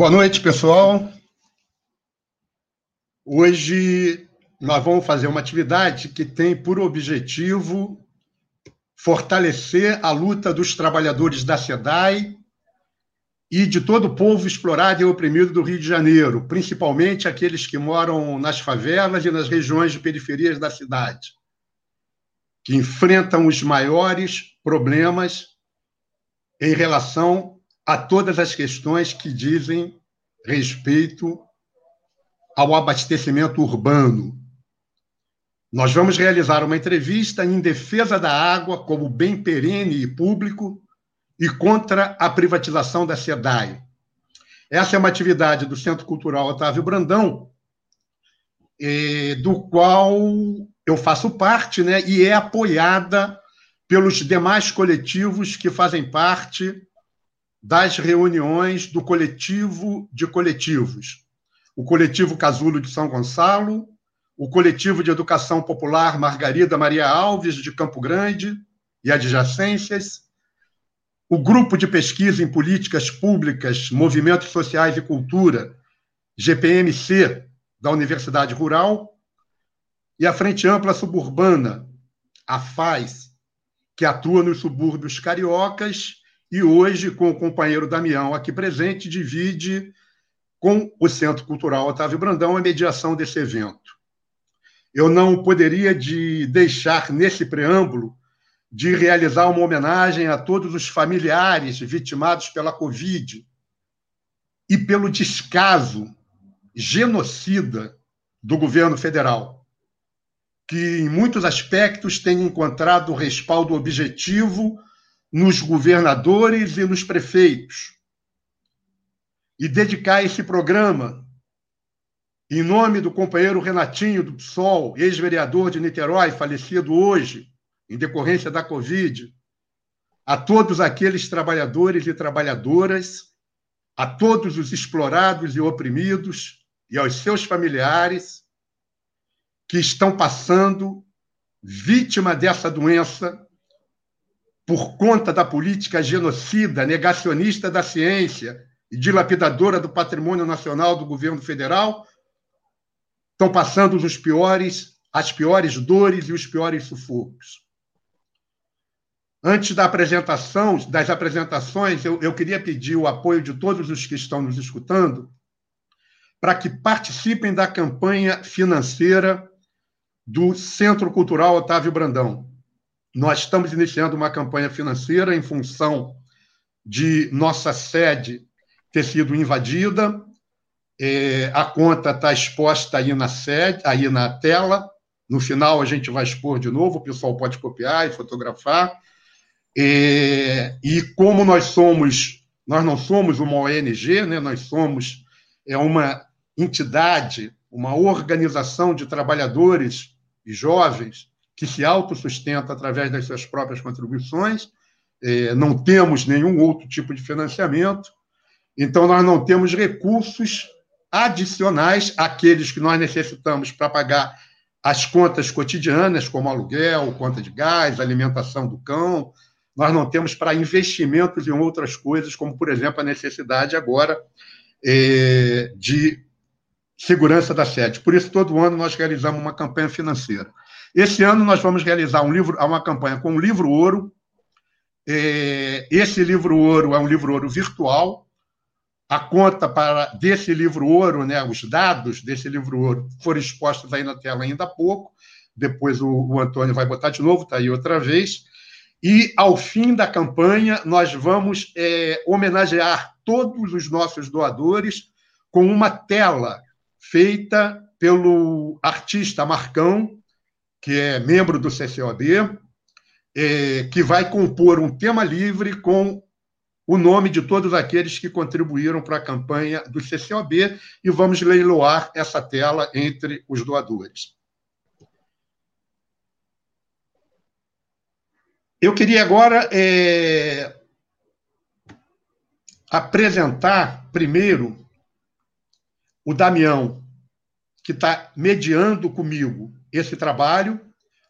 Boa noite, pessoal. Hoje nós vamos fazer uma atividade que tem por objetivo fortalecer a luta dos trabalhadores da SEDAI e de todo o povo explorado e oprimido do Rio de Janeiro, principalmente aqueles que moram nas favelas e nas regiões de periferias da cidade, que enfrentam os maiores problemas em relação a todas as questões que dizem respeito ao abastecimento urbano. Nós vamos realizar uma entrevista em defesa da água como bem perene e público e contra a privatização da SEDAI. Essa é uma atividade do Centro Cultural Otávio Brandão, do qual eu faço parte, né, e é apoiada pelos demais coletivos que fazem parte das reuniões do coletivo de coletivos. O coletivo Casulo de São Gonçalo, o coletivo de educação popular Margarida Maria Alves de Campo Grande e adjacências, o grupo de pesquisa em políticas públicas, movimentos sociais e cultura, GPMC da Universidade Rural, e a Frente Ampla Suburbana, a FAZ, que atua nos subúrbios cariocas e hoje, com o companheiro Damião aqui presente, divide com o Centro Cultural Otávio Brandão a mediação desse evento. Eu não poderia de deixar nesse preâmbulo de realizar uma homenagem a todos os familiares vitimados pela Covid e pelo descaso genocida do governo federal, que em muitos aspectos tem encontrado respaldo objetivo nos governadores e nos prefeitos. E dedicar esse programa, em nome do companheiro Renatinho do PSOL, ex-vereador de Niterói, falecido hoje, em decorrência da Covid, a todos aqueles trabalhadores e trabalhadoras, a todos os explorados e oprimidos e aos seus familiares que estão passando vítima dessa doença por conta da política genocida, negacionista da ciência e dilapidadora do patrimônio nacional do governo federal, estão passando os piores, as piores dores e os piores sufocos. Antes da apresentação, das apresentações, eu, eu queria pedir o apoio de todos os que estão nos escutando para que participem da campanha financeira do Centro Cultural Otávio Brandão. Nós estamos iniciando uma campanha financeira em função de nossa sede ter sido invadida. É, a conta está exposta aí na sede, aí na tela. No final a gente vai expor de novo, o pessoal pode copiar e fotografar. É, e como nós somos, nós não somos uma ONG, né? nós somos é uma entidade, uma organização de trabalhadores e jovens que se autossustenta através das suas próprias contribuições, é, não temos nenhum outro tipo de financiamento, então nós não temos recursos adicionais àqueles que nós necessitamos para pagar as contas cotidianas, como aluguel, conta de gás, alimentação do cão. Nós não temos para investimentos em outras coisas, como, por exemplo, a necessidade agora é, de segurança da sede. Por isso, todo ano nós realizamos uma campanha financeira. Esse ano nós vamos realizar um livro, uma campanha com o livro ouro. É, esse livro ouro é um livro ouro virtual. A conta para desse livro ouro, né, os dados desse livro ouro foram expostos aí na tela ainda há pouco. Depois o, o Antônio vai botar de novo, está aí outra vez. E, ao fim da campanha, nós vamos é, homenagear todos os nossos doadores com uma tela feita pelo artista Marcão, que é membro do CCOB, é, que vai compor um tema livre com o nome de todos aqueles que contribuíram para a campanha do CCOB e vamos leiloar essa tela entre os doadores. Eu queria agora é, apresentar primeiro o Damião, que está mediando comigo esse trabalho.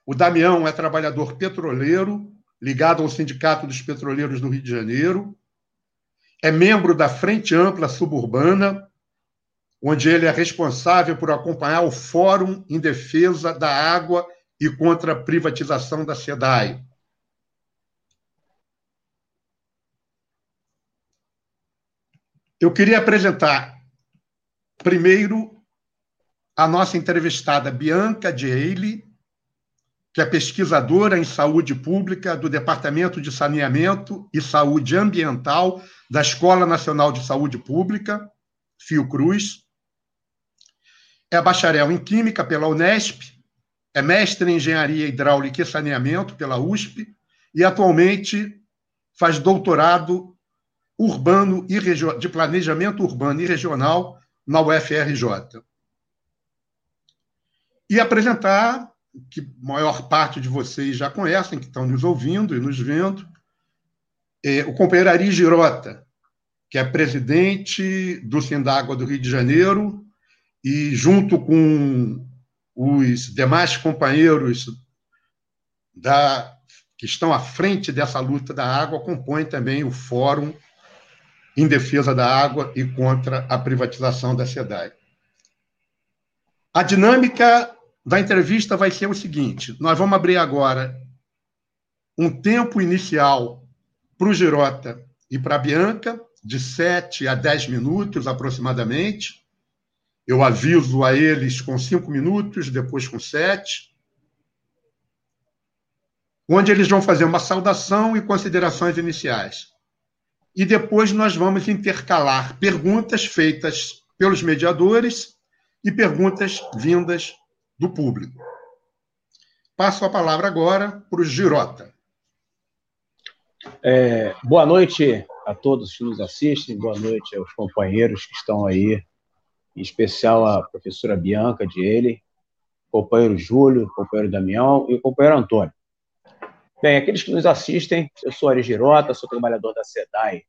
O Damião é trabalhador petroleiro, ligado ao Sindicato dos Petroleiros do Rio de Janeiro. é membro da Frente Ampla Suburbana, onde ele é responsável por acompanhar o Fórum em Defesa da Água e contra a privatização da SEDAI. Eu queria apresentar primeiro a nossa entrevistada Bianca Dieile, que é pesquisadora em saúde pública do Departamento de Saneamento e Saúde Ambiental da Escola Nacional de Saúde Pública, Fiocruz. É bacharel em Química pela Unesp, é mestre em Engenharia Hidráulica e Saneamento pela USP e atualmente faz doutorado urbano e de planejamento urbano e regional na UFRJ. E apresentar que maior parte de vocês já conhecem, que estão nos ouvindo e nos vendo, é o companheiro Ari Girota, que é presidente do Sindágua do Rio de Janeiro, e junto com os demais companheiros da, que estão à frente dessa luta da água, compõe também o Fórum em Defesa da Água e contra a privatização da SEDAI. A dinâmica da entrevista vai ser o seguinte: nós vamos abrir agora um tempo inicial para o Girota e para a Bianca, de 7 a 10 minutos aproximadamente. Eu aviso a eles com cinco minutos, depois com sete, onde eles vão fazer uma saudação e considerações iniciais. E depois nós vamos intercalar perguntas feitas pelos mediadores e perguntas vindas do público. Passo a palavra agora para o Girota. É, boa noite a todos que nos assistem, boa noite aos companheiros que estão aí, em especial a professora Bianca de ele, companheiro Júlio, companheiro Damião e o companheiro Antônio. Bem, aqueles que nos assistem, eu sou Ari Girota, sou trabalhador da SEDAI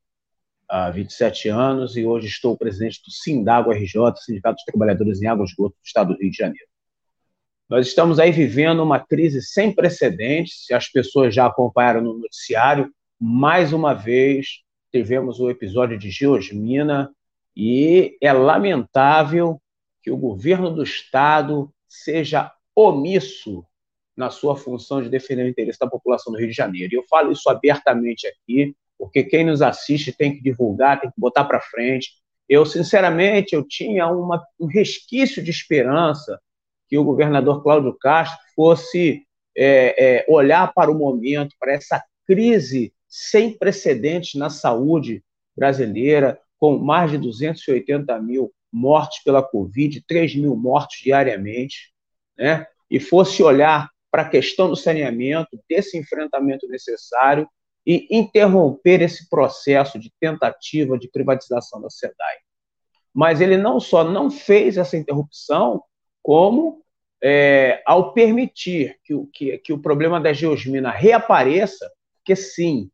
há 27 anos e hoje estou presidente do Sindago RJ, Sindicato dos Trabalhadores em Água e Esgoto do Estado do Rio de Janeiro. Nós estamos aí vivendo uma crise sem precedentes. Se as pessoas já acompanharam no noticiário, mais uma vez tivemos o episódio de Geosmina e é lamentável que o governo do Estado seja omisso na sua função de defender o interesse da população do Rio de Janeiro. E eu falo isso abertamente aqui, porque quem nos assiste tem que divulgar, tem que botar para frente. Eu, sinceramente, eu tinha uma, um resquício de esperança que o governador Cláudio Castro fosse é, é, olhar para o momento, para essa crise sem precedentes na saúde brasileira, com mais de 280 mil mortes pela Covid, 3 mil mortes diariamente, né? e fosse olhar para a questão do saneamento, desse enfrentamento necessário e interromper esse processo de tentativa de privatização da SEDAI. Mas ele não só não fez essa interrupção, como é, ao permitir que o, que, que o problema da geosmina reapareça, que sim,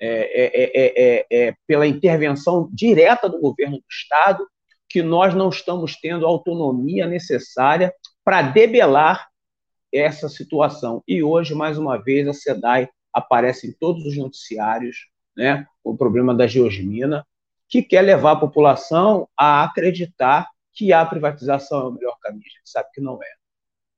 é, é, é, pela intervenção direta do governo do Estado, que nós não estamos tendo a autonomia necessária para debelar essa situação. E hoje, mais uma vez, a SEDAI aparece em todos os noticiários, né, o problema da geosmina, que quer levar a população a acreditar que a privatização é o melhor caminho. A gente sabe que não é.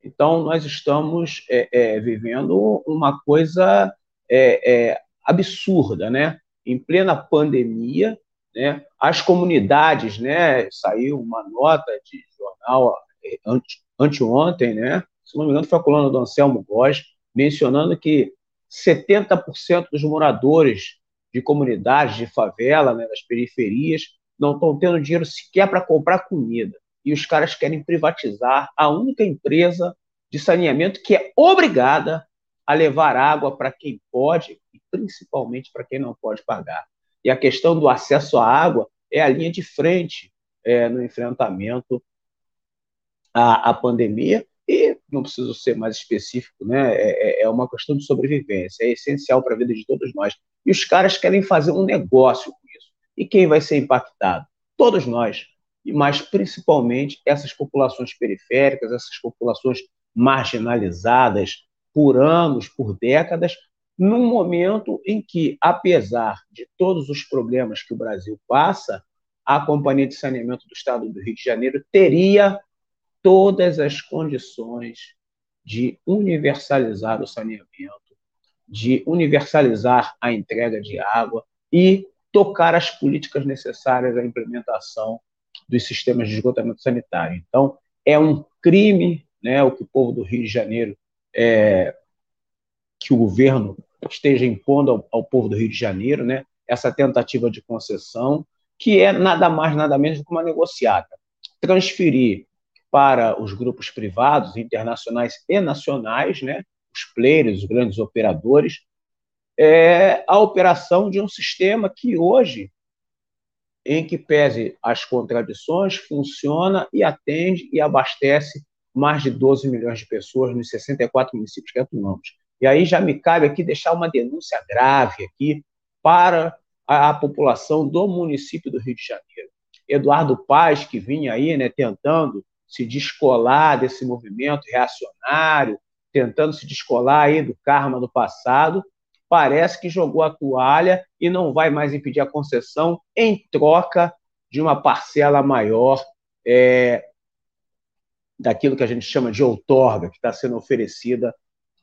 Então, nós estamos é, é, vivendo uma coisa é, é, absurda, né? Em plena pandemia, né? As comunidades, né? Saiu uma nota de jornal é, ante, anteontem, né? Se não me engano, foi a coluna do Anselmo Góes, mencionando que 70% dos moradores de comunidades, de favela, né, das periferias, não estão tendo dinheiro sequer para comprar comida e os caras querem privatizar a única empresa de saneamento que é obrigada a levar água para quem pode e principalmente para quem não pode pagar. E a questão do acesso à água é a linha de frente é, no enfrentamento à, à, pandemia e não preciso ser mais específico, né? É, é, é uma questão de sobrevivência, é essencial para a vida de todos nós. E os caras querem fazer um negócio. E quem vai ser impactado? Todos nós mas principalmente essas populações periféricas, essas populações marginalizadas por anos, por décadas, num momento em que, apesar de todos os problemas que o Brasil passa, a Companhia de Saneamento do Estado do Rio de Janeiro teria todas as condições de universalizar o saneamento, de universalizar a entrega de água e tocar as políticas necessárias à implementação dos sistemas de esgotamento sanitário. Então, é um crime né, o que o povo do Rio de Janeiro, é, que o governo esteja impondo ao, ao, povo do Rio de Janeiro, né, essa tentativa de concessão, que é nada mais, nada menos do que uma negociata. Transferir para os grupos privados, internacionais e nacionais, né, os players, os grandes operadores, é a operação de um sistema que hoje, em que pese as contradições, funciona e atende e abastece mais de 12 milhões de pessoas nos 64 municípios que atuamos. E aí já me cabe aqui deixar uma denúncia grave aqui para a, a população do município do Rio de Janeiro. Eduardo Paz, que vinha aí né, tentando se descolar desse movimento reacionário, tentando se descolar aí do karma do passado, parece que jogou a toalha e não vai mais impedir a concessão em troca de uma parcela maior é, daquilo que a gente chama de outorga, que está sendo oferecida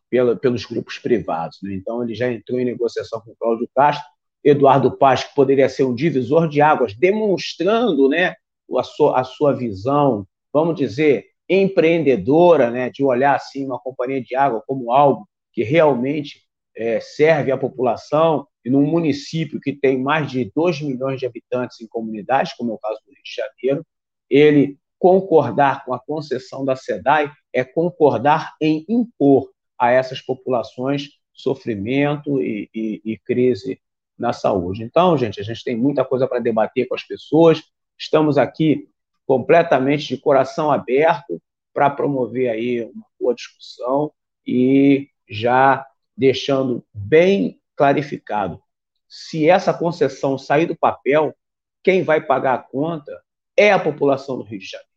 pela, pelos grupos privados. Né? Então, ele já entrou em negociação com o Cláudio Castro, Eduardo Paz, que poderia ser um divisor de águas, demonstrando né, a, sua, a sua visão, vamos dizer, empreendedora, né, de olhar assim uma companhia de água como algo que realmente é, serve à população, e num município que tem mais de 2 milhões de habitantes em comunidades, como é o caso do Rio de Janeiro, ele concordar com a concessão da SEDAI é concordar em impor a essas populações sofrimento e, e, e crise na saúde. Então, gente, a gente tem muita coisa para debater com as pessoas. Estamos aqui completamente de coração aberto para promover aí uma boa discussão e já deixando bem clarificado, se essa concessão sair do papel, quem vai pagar a conta é a população do Rio de Janeiro.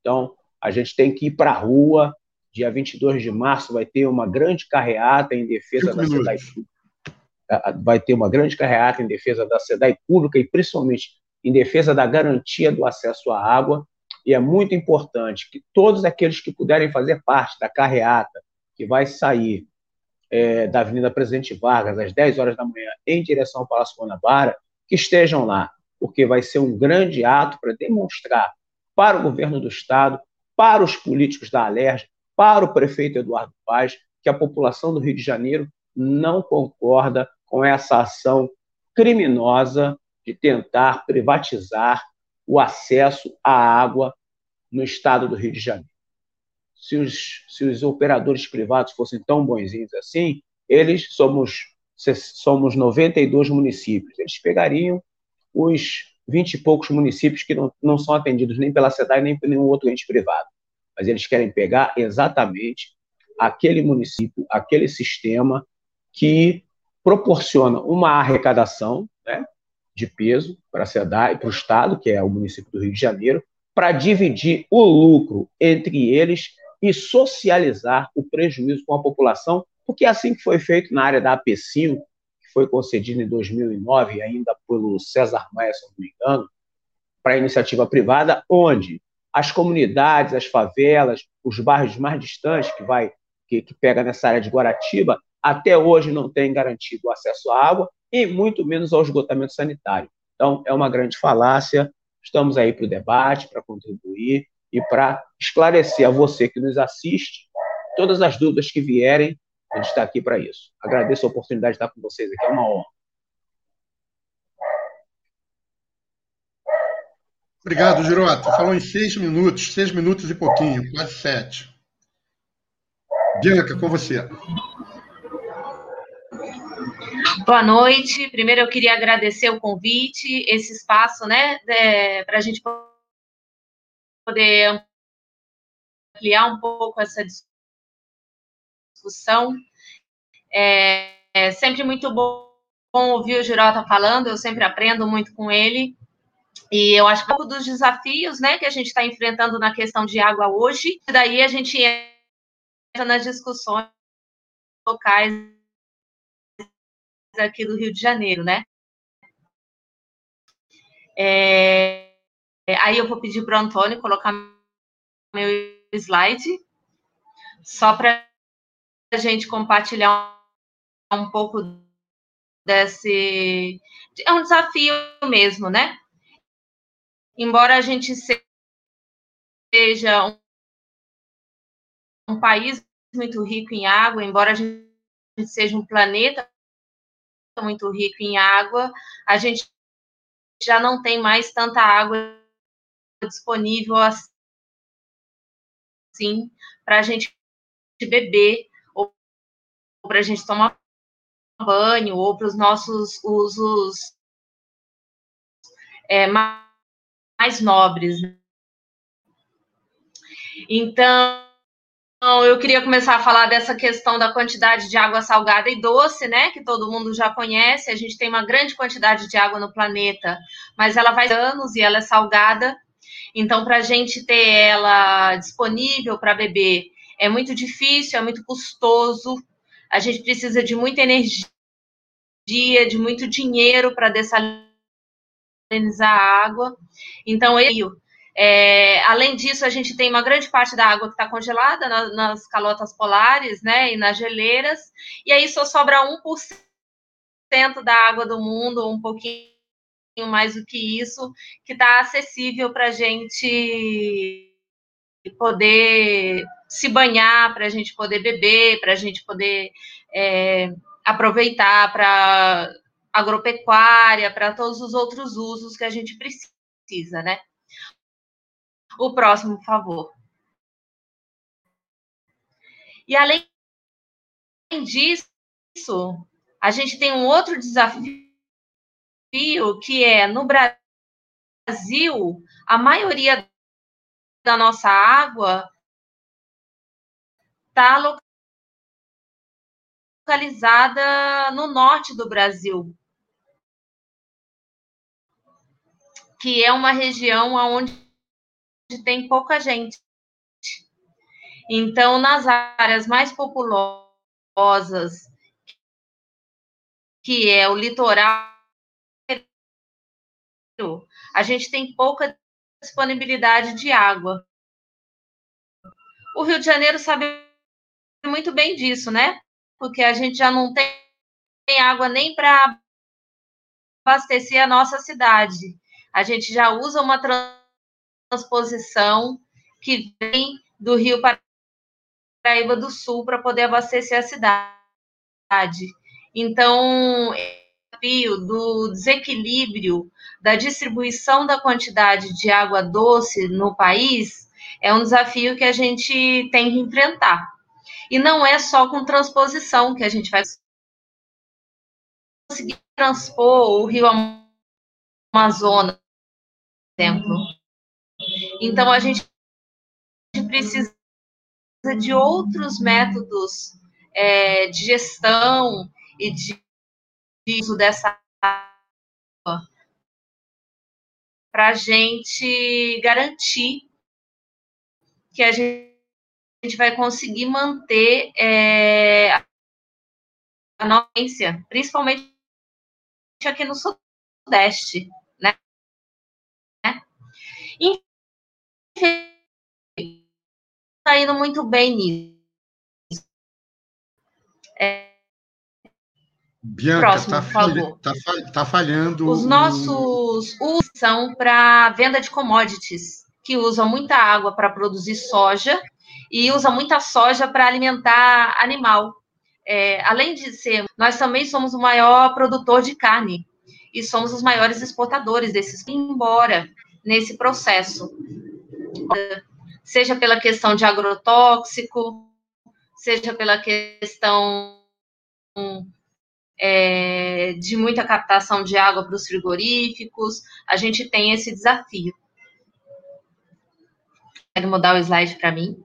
Então, a gente tem que ir para a rua. Dia 22 de março vai ter uma grande carreata em defesa Cinco da SEDAI pública. Vai ter uma grande carreata em defesa da SEDAI pública e, principalmente, em defesa da garantia do acesso à água. E é muito importante que todos aqueles que puderem fazer parte da carreata, que vai sair é, da Avenida Presidente Vargas às 10 horas da manhã em direção ao Palácio Guanabara, que estejam lá, porque vai ser um grande ato para demonstrar para o governo do Estado, para os políticos da Alerj, para o prefeito Eduardo Paz, que a população do Rio de Janeiro não concorda com essa ação criminosa de tentar privatizar o acesso à água no estado do Rio de Janeiro. Se os, se os operadores privados fossem tão bonzinhos assim, eles somos, somos 92 municípios. Eles pegariam os vinte e poucos municípios que não, não são atendidos nem pela SEDAI nem por nenhum outro ente privado. Mas eles querem pegar exatamente aquele município, aquele sistema que proporciona uma arrecadação né, de peso para a SEDAI, para o Estado, que é o município do Rio de Janeiro, para dividir o lucro entre eles e socializar o prejuízo com a população, porque é assim que foi feito na área da AP5, foi concedido em 2009, ainda pelo César Maia, se não me engano, para a iniciativa privada, onde as comunidades, as favelas, os bairros mais distantes, que vai que, que pega nessa área de Guaratiba, até hoje não têm garantido o acesso à água e muito menos ao esgotamento sanitário. Então, é uma grande falácia. Estamos aí para o debate, para contribuir e para esclarecer a você que nos assiste todas as dúvidas que vierem a gente está aqui para isso. Agradeço a oportunidade de estar com vocês aqui, é uma honra. Obrigado, Girota. Falou em seis minutos, seis minutos e pouquinho, quase sete. Bianca, com você. Boa noite. Primeiro eu queria agradecer o convite, esse espaço, né, é, para a gente poder ampliar um pouco essa discussão. É, é sempre muito bom ouvir o Girota falando, eu sempre aprendo muito com ele. E eu acho que um pouco dos desafios né, que a gente está enfrentando na questão de água hoje, daí a gente entra nas discussões locais aqui do Rio de Janeiro, né? É, aí eu vou pedir para o Antônio colocar meu slide, só para a gente compartilhar um pouco desse. É um desafio mesmo, né? Embora a gente seja um, um país muito rico em água, embora a gente seja um planeta muito rico em água, a gente já não tem mais tanta água disponível assim para a gente beber ou para a gente tomar banho ou para os nossos usos é, mais nobres. Então, eu queria começar a falar dessa questão da quantidade de água salgada e doce, né? Que todo mundo já conhece. A gente tem uma grande quantidade de água no planeta, mas ela vai anos e ela é salgada. Então, para a gente ter ela disponível para beber é muito difícil, é muito custoso. A gente precisa de muita energia, de muito dinheiro para dessalinizar a água. Então, eu é, além disso, a gente tem uma grande parte da água que está congelada na, nas calotas polares, né, e nas geleiras, e aí só sobra 1% da água do mundo, um pouquinho mais do que isso, que está acessível para a gente poder se banhar, para a gente poder beber, para a gente poder é, aproveitar para agropecuária, para todos os outros usos que a gente precisa, né? O próximo, por favor. E além disso, a gente tem um outro desafio que é no Brasil, a maioria da nossa água está localizada no norte do Brasil, que é uma região onde tem pouca gente. Então, nas áreas mais populosas, que é o litoral, a gente tem pouca disponibilidade de água. O Rio de Janeiro sabe muito bem disso, né? Porque a gente já não tem água nem para abastecer a nossa cidade. A gente já usa uma transposição que vem do Rio Paraíba do Sul para poder abastecer a cidade. Então, desafio do desequilíbrio da distribuição da quantidade de água doce no país é um desafio que a gente tem que enfrentar. E não é só com transposição que a gente vai conseguir transpor o rio Amazonas, por exemplo. Então, a gente precisa de outros métodos é, de gestão e de, uso dessa água para a gente garantir que a gente vai conseguir manter é, a notícia, principalmente aqui no Sudeste, né? está indo muito bem nisso. É... Bianca, está falha, tá, tá falhando. Os nossos usos são para venda de commodities, que usam muita água para produzir soja e usam muita soja para alimentar animal. É, além de ser, nós também somos o maior produtor de carne e somos os maiores exportadores desses, embora nesse processo seja pela questão de agrotóxico, seja pela questão é, de muita captação de água para os frigoríficos, a gente tem esse desafio. Quero mudar o slide para mim.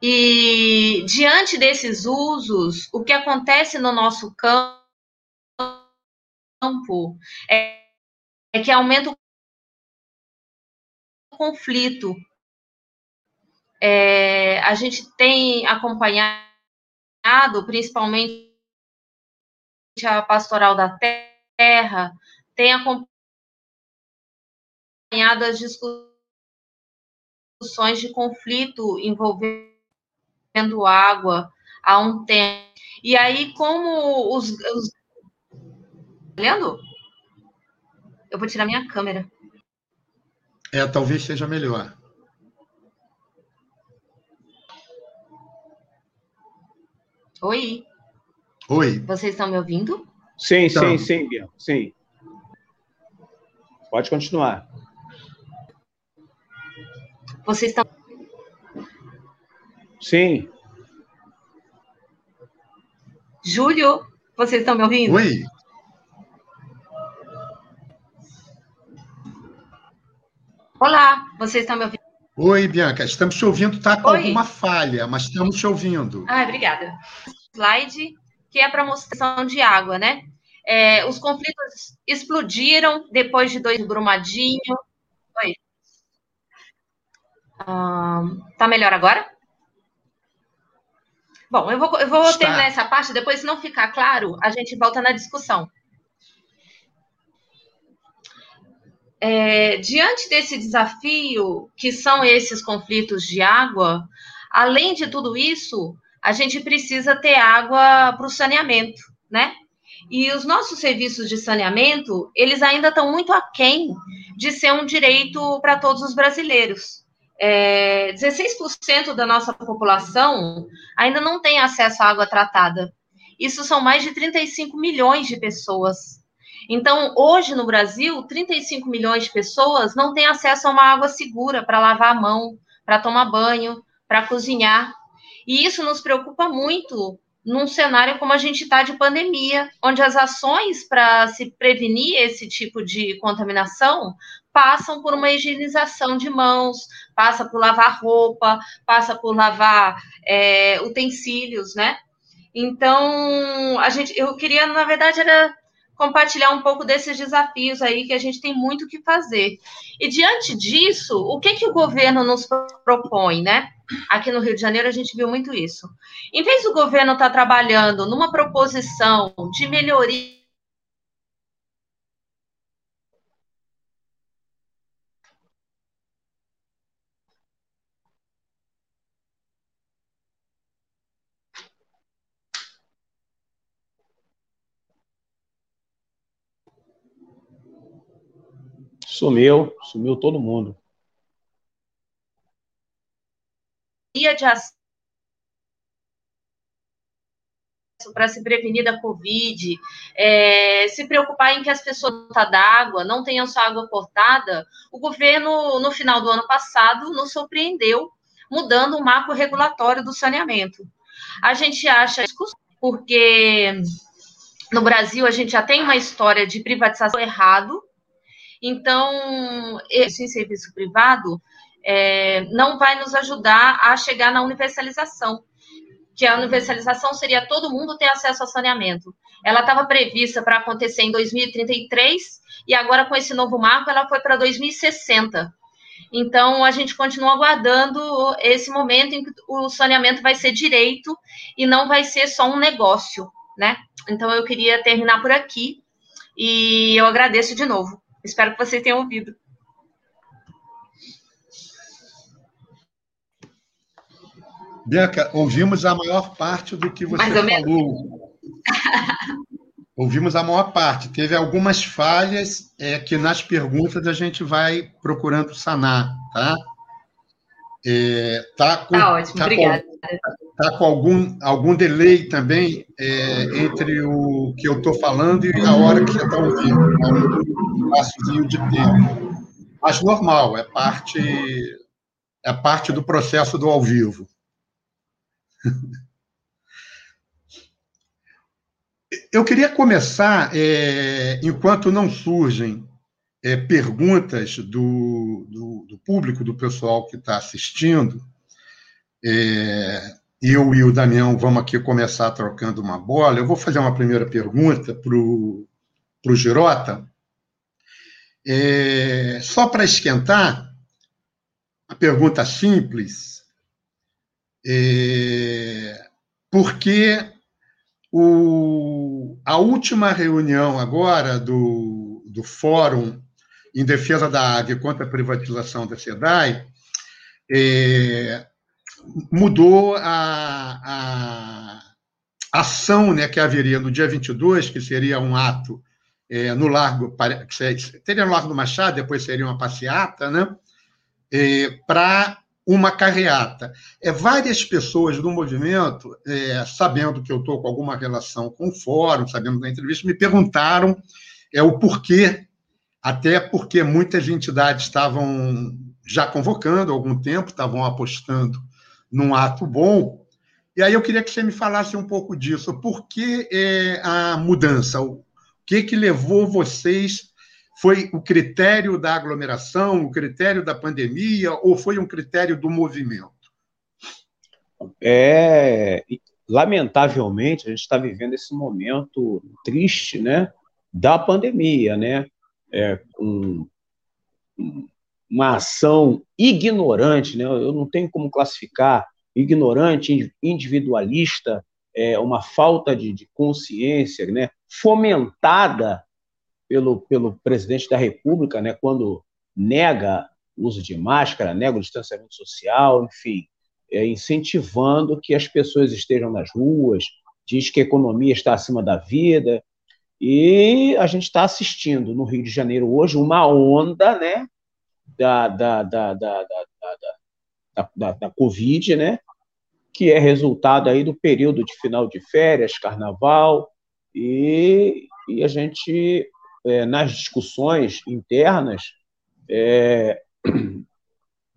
E diante desses usos, o que acontece no nosso campo é, é que aumenta o conflito. É, a gente tem acompanhado, principalmente a pastoral da terra, tem acompanhado as discussões de conflito envolvendo água há um tempo. E aí, como os, os... Tá? Eu vou tirar minha câmera. É, talvez seja melhor. Oi. Oi. Vocês estão me ouvindo? Sim, então. sim, sim, Bianca, sim. Pode continuar. Vocês estão. Sim. Júlio, vocês estão me ouvindo? Oi. Olá, vocês estão me ouvindo? Oi, Bianca, estamos te ouvindo, está com Oi. alguma falha, mas estamos te ouvindo. Ah, obrigada. Slide que é para mostração de água, né? É, os conflitos explodiram depois de dois Brumadinho. Oi. Ah, tá melhor agora? Bom, eu vou, eu vou terminar essa parte, depois, se não ficar claro, a gente volta na discussão. É, diante desse desafio, que são esses conflitos de água, além de tudo isso, a gente precisa ter água para o saneamento, né? E os nossos serviços de saneamento, eles ainda estão muito aquém de ser um direito para todos os brasileiros. É, 16% da nossa população ainda não tem acesso à água tratada. Isso são mais de 35 milhões de pessoas. Então, hoje no Brasil, 35 milhões de pessoas não têm acesso a uma água segura para lavar a mão, para tomar banho, para cozinhar. E isso nos preocupa muito num cenário como a gente está de pandemia, onde as ações para se prevenir esse tipo de contaminação passam por uma higienização de mãos, passa por lavar roupa, passa por lavar é, utensílios, né? Então, a gente, eu queria, na verdade, era compartilhar um pouco desses desafios aí que a gente tem muito que fazer. E diante disso, o que que o governo nos propõe, né? Aqui no Rio de Janeiro a gente viu muito isso. Em vez do governo estar tá trabalhando numa proposição de melhoria Sumiu, sumiu todo mundo. De acesso para se prevenir da Covid, é, se preocupar em que as pessoas d'água não tenham sua água cortada, o governo, no final do ano passado, nos surpreendeu mudando o marco regulatório do saneamento. A gente acha porque no Brasil a gente já tem uma história de privatização errado então, esse serviço privado é, não vai nos ajudar a chegar na universalização, que a universalização seria todo mundo ter acesso ao saneamento. Ela estava prevista para acontecer em 2033 e agora com esse novo marco ela foi para 2060. Então a gente continua aguardando esse momento em que o saneamento vai ser direito e não vai ser só um negócio, né? Então eu queria terminar por aqui e eu agradeço de novo. Espero que vocês tenham ouvido. Bianca, ouvimos a maior parte do que você falou. ouvimos a maior parte. Teve algumas falhas é, que nas perguntas a gente vai procurando sanar, tá? É, tá, com, tá ótimo, tá obrigada. Está com algum, algum delay também é, entre o que eu estou falando e a hora que você está ouvindo. Tá? Espaçozinho de tempo. Mas normal, é parte, é parte do processo do ao vivo. Eu queria começar, é, enquanto não surgem é, perguntas do, do, do, público, do pessoal que está assistindo, é, eu e o Damião vamos aqui começar trocando uma bola. Eu vou fazer uma primeira pergunta para o Girota. É, só para esquentar, a pergunta simples, é, por que a última reunião agora do, do Fórum em Defesa da Água e contra a privatização da SEDAI é, mudou a, a ação né, que haveria no dia 22, que seria um ato é, no Largo, teria no Largo do Machado, depois seria uma passeata, né, é, para uma carreata. É, várias pessoas do movimento, é, sabendo que eu estou com alguma relação com o fórum, sabendo da entrevista, me perguntaram é, o porquê, até porque muitas entidades estavam já convocando há algum tempo, estavam apostando num ato bom. E aí eu queria que você me falasse um pouco disso. Por que é, a mudança? O que, que levou vocês? Foi o critério da aglomeração, o critério da pandemia, ou foi um critério do movimento? É, lamentavelmente, a gente está vivendo esse momento triste, né, da pandemia, né, é, um, uma ação ignorante, né? eu não tenho como classificar ignorante, individualista, é, uma falta de, de consciência, né? fomentada pelo, pelo presidente da República, né? quando nega o uso de máscara, nega o distanciamento social, enfim, é, incentivando que as pessoas estejam nas ruas, diz que a economia está acima da vida, e a gente está assistindo no Rio de Janeiro hoje uma onda né, da, da, da, da, da, da, da Covid, né? Que é resultado aí do período de final de férias, carnaval, e, e a gente, é, nas discussões internas, é,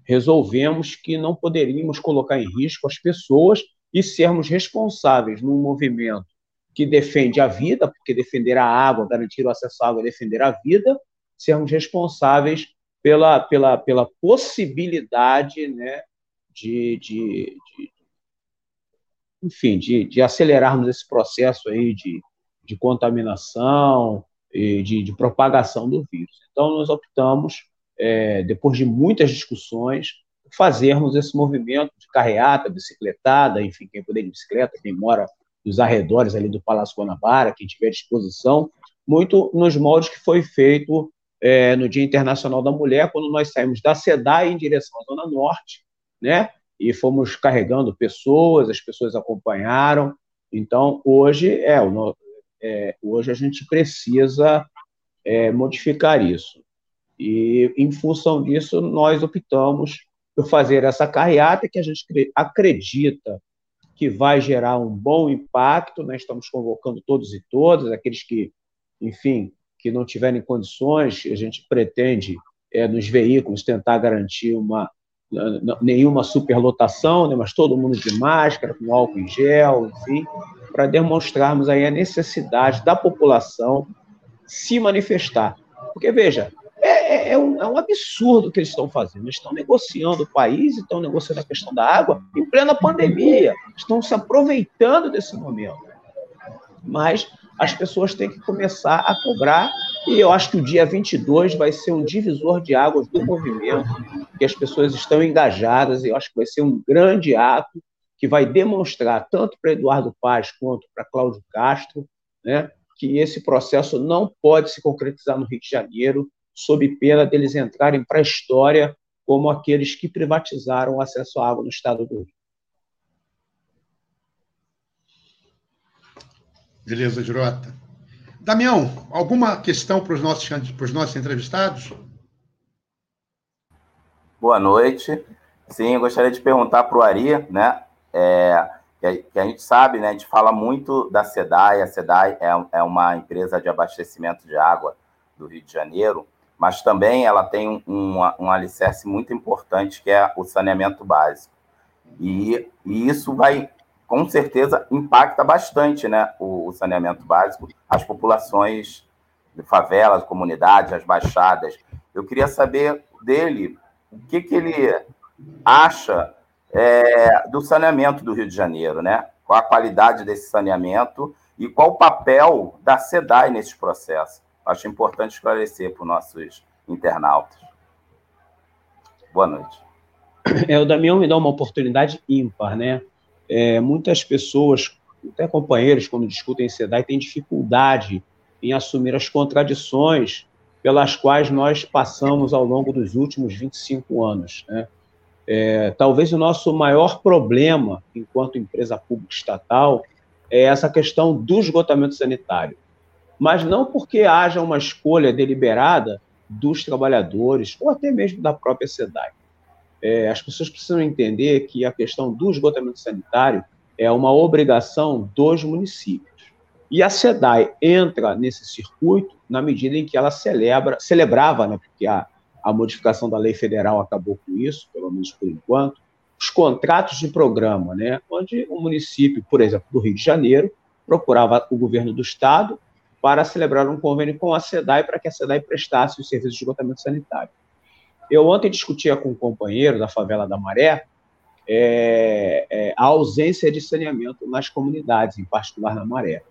resolvemos que não poderíamos colocar em risco as pessoas e sermos responsáveis num movimento que defende a vida, porque defender a água, garantir o acesso à água é defender a vida, sermos responsáveis pela, pela, pela possibilidade né, de, de, de enfim, de, de, acelerarmos esse processo aí de, de contaminação e de, de propagação do vírus. Então, nós optamos, é, depois de muitas discussões, fazermos esse movimento de carreata, bicicletada, enfim, quem puder de bicicleta, quem mora nos arredores ali do Palácio Guanabara, quem tiver disposição, muito nos moldes que foi feito é, no Dia Internacional da Mulher, quando nós saímos da SEDAI em direção à Zona Norte, né? E fomos carregando pessoas, as pessoas acompanharam. Então, hoje, é, é hoje a gente precisa é, modificar isso. E, em função disso, nós optamos por fazer essa carreata que a gente acredita que vai gerar um bom impacto. Né? Estamos convocando todos e todas, aqueles que, enfim, que não tiverem condições, a gente pretende, é, nos veículos, tentar garantir uma nenhuma superlotação, né, mas todo mundo de máscara, com álcool em gel, enfim, para demonstrarmos aí a necessidade da população se manifestar. Porque, veja, é, é, é, um, é um absurdo o que eles estão fazendo. Eles estão negociando o país, estão negociando a questão da água em plena pandemia, estão se aproveitando desse momento. Mas as pessoas têm que começar a cobrar. E eu acho que o dia 22 vai ser um divisor de águas do movimento, que as pessoas estão engajadas, e eu acho que vai ser um grande ato que vai demonstrar, tanto para Eduardo Paz quanto para Cláudio Castro, né, que esse processo não pode se concretizar no Rio de Janeiro, sob pena deles entrarem para a história como aqueles que privatizaram o acesso à água no estado do Rio. Beleza, Jurota. Damião, alguma questão para os nossos, nossos entrevistados? Boa noite. Sim, eu gostaria de perguntar para o Ari, né? É, que a gente sabe, né? A gente fala muito da SEDAI. A SEDAI é, é uma empresa de abastecimento de água do Rio de Janeiro, mas também ela tem um, um, um alicerce muito importante que é o saneamento básico. E, e isso vai com certeza impacta bastante né, o, o saneamento básico, as populações de favelas, comunidades, as baixadas. Eu queria saber dele o que, que ele acha é, do saneamento do Rio de Janeiro, né? Qual a qualidade desse saneamento e qual o papel da SEDAI nesse processo. Acho importante esclarecer para os nossos internautas. Boa noite. É, o Damião me dá uma oportunidade ímpar, né? É, muitas pessoas, até companheiros, quando discutem SEDAI, têm dificuldade em assumir as contradições pelas quais nós passamos ao longo dos últimos 25 anos. Né? É, talvez o nosso maior problema, enquanto empresa pública estatal, é essa questão do esgotamento sanitário. Mas não porque haja uma escolha deliberada dos trabalhadores ou até mesmo da própria SEDAI. É, as pessoas precisam entender que a questão do esgotamento sanitário é uma obrigação dos municípios. E a SEDAI entra nesse circuito na medida em que ela celebra, celebrava, né, porque a, a modificação da lei federal acabou com isso, pelo menos por enquanto, os contratos de programa, né, onde o município, por exemplo, do Rio de Janeiro, procurava o governo do estado para celebrar um convênio com a SEDAI para que a SEDAI prestasse os serviços de esgotamento sanitário. Eu ontem discutia com um companheiro da favela da Maré é, é, a ausência de saneamento nas comunidades, em particular na Maré.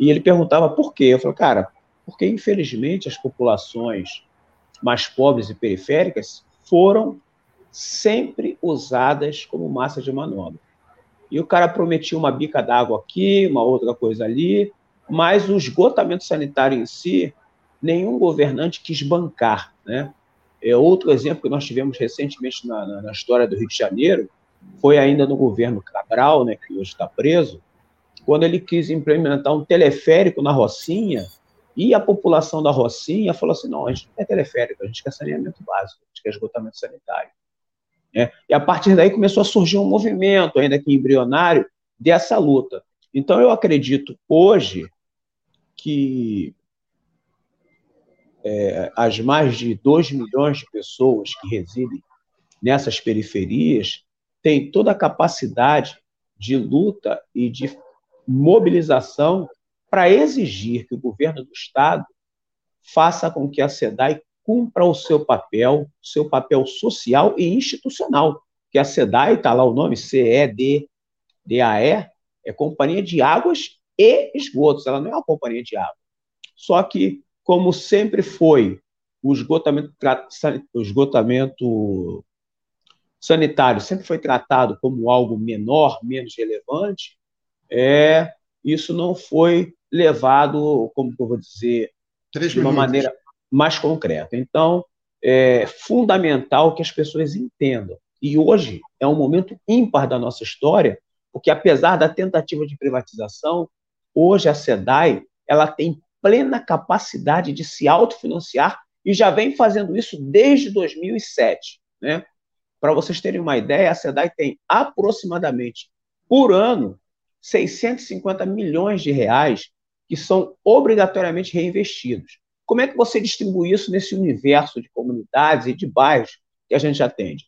E ele perguntava por quê. Eu falei, cara, porque infelizmente as populações mais pobres e periféricas foram sempre usadas como massa de manobra. E o cara prometia uma bica d'água aqui, uma outra coisa ali, mas o esgotamento sanitário em si, nenhum governante quis bancar, né? É, outro exemplo que nós tivemos recentemente na, na, na, história do Rio de Janeiro foi ainda no governo Cabral, né, que hoje está preso, quando ele quis implementar um teleférico na Rocinha e a população da Rocinha falou assim: não, a gente não quer teleférico, a gente quer saneamento básico, a gente quer esgotamento sanitário. É, e a partir daí começou a surgir um movimento, ainda que embrionário, dessa luta. Então eu acredito hoje que é, as mais de 2 milhões de pessoas que residem nessas periferias têm toda a capacidade de luta e de mobilização para exigir que o governo do Estado faça com que a SEDAI cumpra o seu papel, seu papel social e institucional. Que a SEDAI, está lá o nome, C-E-D-D-A-E, é Companhia de Águas e Esgotos, ela não é uma companhia de água. Só que como sempre foi o esgotamento, o esgotamento sanitário sempre foi tratado como algo menor, menos relevante, é, isso não foi levado, como eu vou dizer, Três de uma minutos. maneira mais concreta. Então, é fundamental que as pessoas entendam. E hoje é um momento ímpar da nossa história, porque apesar da tentativa de privatização, hoje a SEDAI ela tem plena capacidade de se autofinanciar e já vem fazendo isso desde 2007. Né? Para vocês terem uma ideia, a SEDAI tem aproximadamente por ano 650 milhões de reais que são obrigatoriamente reinvestidos. Como é que você distribui isso nesse universo de comunidades e de bairros que a gente atende?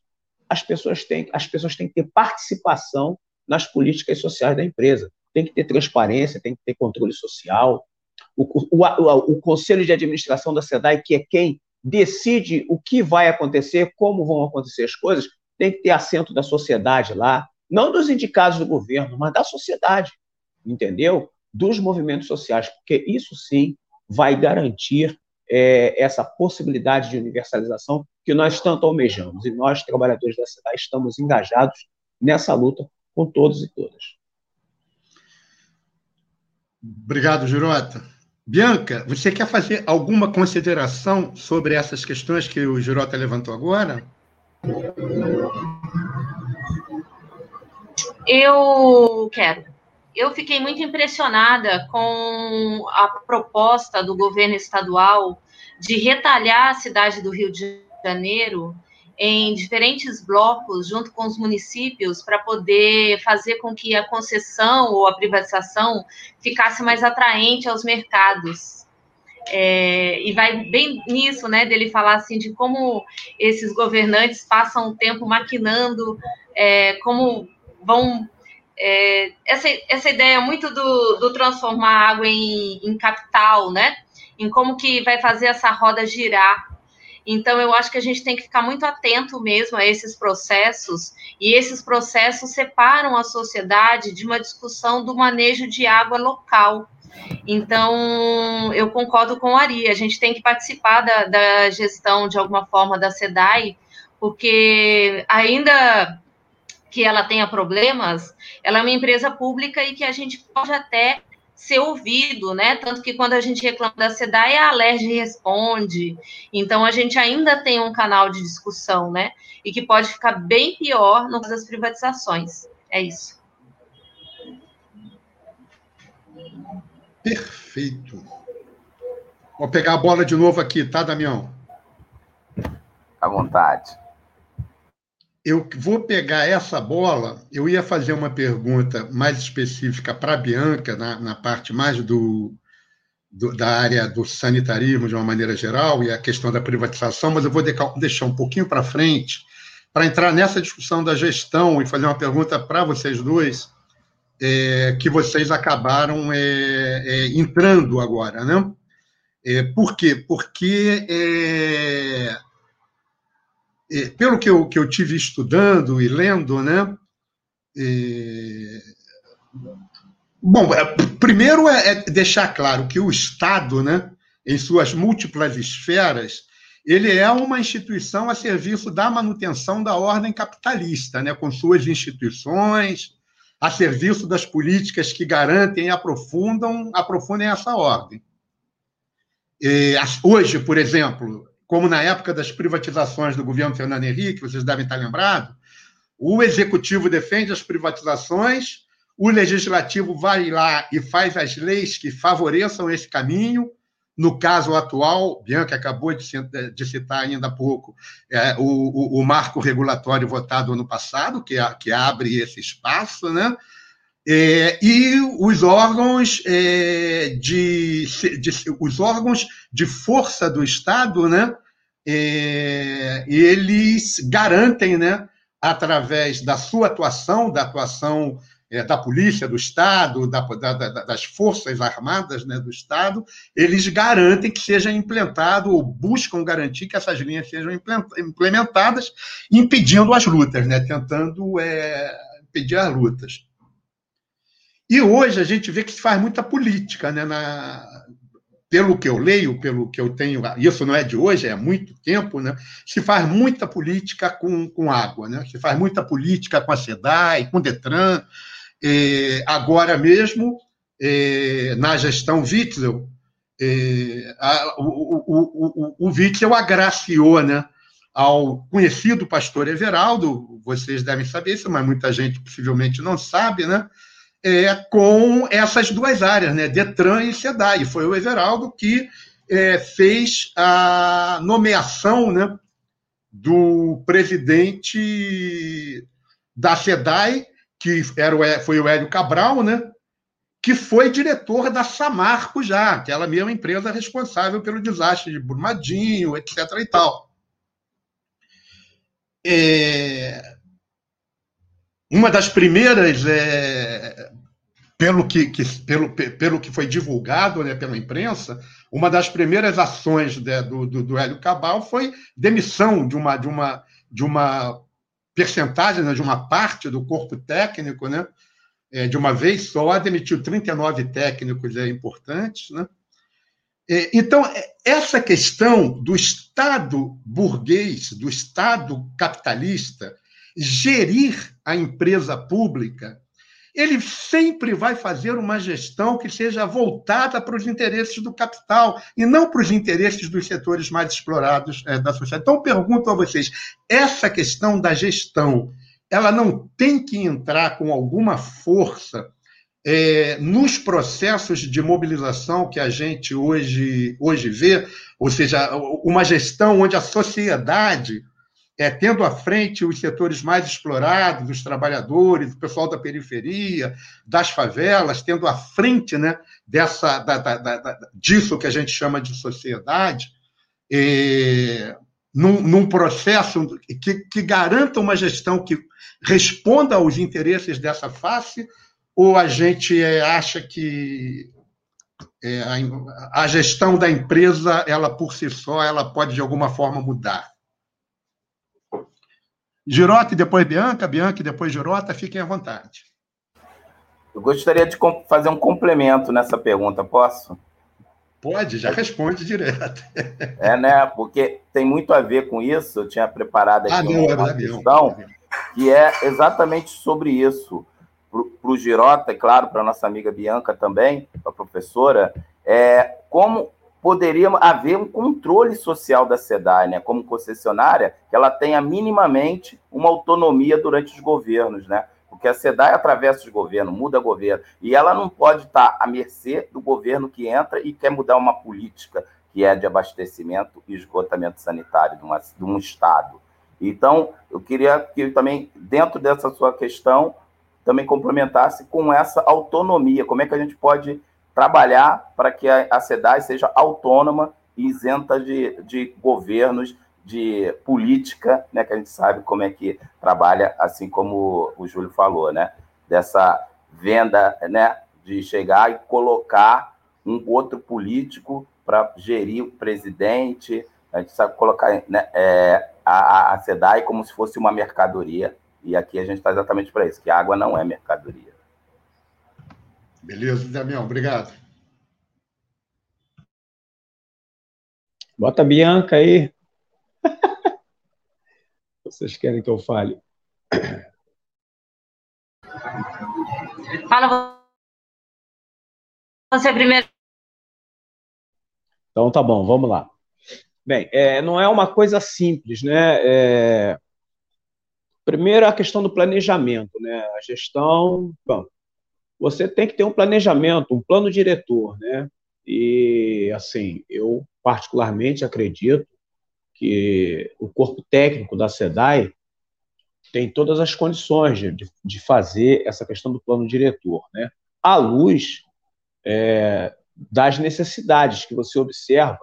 As pessoas têm, as pessoas têm que ter participação nas políticas sociais da empresa. Tem que ter transparência, tem que ter controle social, o, o, o, conselho de administração da SEDAI, que é quem decide o que vai acontecer, como vão acontecer as coisas, tem que ter assento da sociedade lá, não dos indicados do governo, mas da sociedade, entendeu? Dos movimentos sociais, porque isso sim vai garantir é, essa possibilidade de universalização que nós tanto almejamos. E nós, trabalhadores da cidade, estamos engajados nessa luta com todos e todas. Obrigado, Girota. Bianca, você quer fazer alguma consideração sobre essas questões que o Girota levantou agora? Eu quero. Eu fiquei muito impressionada com a proposta do governo estadual de retalhar a cidade do Rio de Janeiro em diferentes blocos, junto com os municípios, para poder fazer com que a concessão ou a privatização ficasse mais atraente aos mercados. É, e vai bem nisso, né, dele falar assim de como esses governantes passam o tempo maquinando, é, como vão é, essa, essa ideia muito do, do transformar água em, em capital, né, em como que vai fazer essa roda girar então, eu acho que a gente tem que ficar muito atento mesmo a esses processos, e esses processos separam a sociedade de uma discussão do manejo de água local. Então, eu concordo com o Ari, a gente tem que participar da, da gestão, de alguma forma, da SEDAI, porque ainda que ela tenha problemas, ela é uma empresa pública e que a gente pode até ser ouvido, né? Tanto que quando a gente reclama da SEDAI, a Alerj responde. Então, a gente ainda tem um canal de discussão, né? E que pode ficar bem pior no caso das privatizações. É isso. Perfeito. Vou pegar a bola de novo aqui, tá, Damião? À vontade. Eu vou pegar essa bola. Eu ia fazer uma pergunta mais específica para a Bianca, na, na, parte mais do, do, da área do sanitarismo, de uma maneira geral, e a questão da privatização, mas eu vou deixar um pouquinho para frente para entrar nessa discussão da gestão e fazer uma pergunta para vocês dois é, que vocês acabaram é, é, entrando agora, né? É, por quê? Porque, é, pelo que eu, que eu tive estudando e lendo, né? bom, primeiro é, deixar claro que o Estado, né, em suas múltiplas esferas, ele é uma instituição a serviço da manutenção da ordem capitalista, né, com suas instituições, a serviço das políticas que garantem e aprofundam, aprofundem essa ordem. Hoje, por exemplo, como na época das privatizações do governo Fernando Henrique, vocês devem estar lembrados, o executivo defende as privatizações, o legislativo vai lá e faz as leis que favoreçam esse caminho, no caso atual, Bianca acabou de citar ainda há pouco é, o, o, marco regulatório votado ano passado, que, que abre esse espaço, né? É, e os órgãos é, de, de, os órgãos de força do Estado, né? É, eles garantem, né? Através da sua atuação, da atuação é, da polícia do Estado, da, da, das forças armadas né, do Estado, eles garantem que seja implementado ou buscam garantir que essas linhas sejam implementadas, impedindo as lutas, né, tentando é, impedir as lutas. E hoje a gente vê que se faz muita política, né, na, pelo que eu leio, pelo que eu tenho, isso não é de hoje, é há muito tempo, né? Se faz muita política com, com água, né? Se faz muita política com a SEDAI, com o Detran, é, agora mesmo, é, na gestão Witzel, é, a, o, o, o, o Witzel agraciou né, ao conhecido pastor Everaldo, vocês devem saber isso, mas muita gente possivelmente não sabe, né? É, com essas duas áreas, né, Detran e SEDAI. Foi o Everaldo que é, fez a nomeação né, do presidente da SEDAI que era o, foi o Hélio Cabral, né? que foi diretor da Samarco já, aquela mesma empresa responsável pelo desastre de Brumadinho, etc. e tal. É... Uma das primeiras, é... pelo, que, que, pelo, pelo que foi divulgado né, pela imprensa, uma das primeiras ações né, do, do, do Hélio Cabral foi demissão de uma, de uma, de uma percentagem né, de uma parte do corpo técnico, né, é, de uma vez só, demitiu 39 técnicos é, importantes. Né? É, então, é, essa questão do Estado burguês, do Estado capitalista, gerir a empresa pública, ele sempre vai fazer uma gestão que seja voltada para os interesses do capital e não para os interesses dos setores mais explorados é, da sociedade. Então, pergunto a vocês: essa questão da gestão, ela não tem que entrar com alguma força é, nos processos de mobilização que a gente hoje, hoje vê, ou seja, uma gestão onde a sociedade é, tendo à frente os setores mais explorados, os trabalhadores, o pessoal da periferia, das favelas, tendo à frente né, dessa, da, da, da, disso que a gente chama de sociedade, é, num, num, processo que, que garanta uma gestão que responda aos interesses dessa face, ou a gente é, acha que é, a, a gestão da empresa, ela por si só, ela pode de alguma forma mudar? Girota e depois Bianca, Bianca e depois Girota, fiquem à vontade. Eu gostaria de fazer um complemento nessa pergunta, posso? Pode, já responde direto. É, né? Porque tem muito a ver com isso. Eu tinha preparado aqui ah, não, uma, é questão que é exatamente sobre isso. Para o Girota, é claro, para a nossa amiga Bianca também, a professora, é como poderia haver um controle social da SEDAI, né, como concessionária, que ela tenha minimamente uma autonomia durante os governos, né? Porque a SEDAI atravessa os governos, muda governo, e ela não pode estar à mercê do governo que entra e quer mudar uma política que é de abastecimento e esgotamento sanitário de, uma, de um Estado. Então, eu queria que também, dentro dessa sua questão, também complementasse com essa autonomia. Como é que a gente pode trabalhar para que a, SEDAI seja autônoma e isenta de, de governos, de política, né, que a gente sabe como é que trabalha, assim como o Júlio falou, né, dessa venda, né, de chegar e colocar um outro político para gerir o presidente, a gente sabe colocar né, é, a, a SEDAI como se fosse uma mercadoria, e aqui a gente está exatamente para isso, que a água não é mercadoria. Beleza, Damião, obrigado. Bota a Bianca aí. Vocês querem que eu fale? Fala você primeiro. Então tá bom, vamos lá. Bem, é, não é uma coisa simples, né? É... Primeiro a questão do planejamento, né? A gestão, bom, você tem que ter um planejamento, um plano diretor, né? E, assim, eu particularmente acredito que o corpo técnico da SEDAI tem todas as condições de, de fazer essa questão do plano diretor, né? À luz é, das necessidades que você observa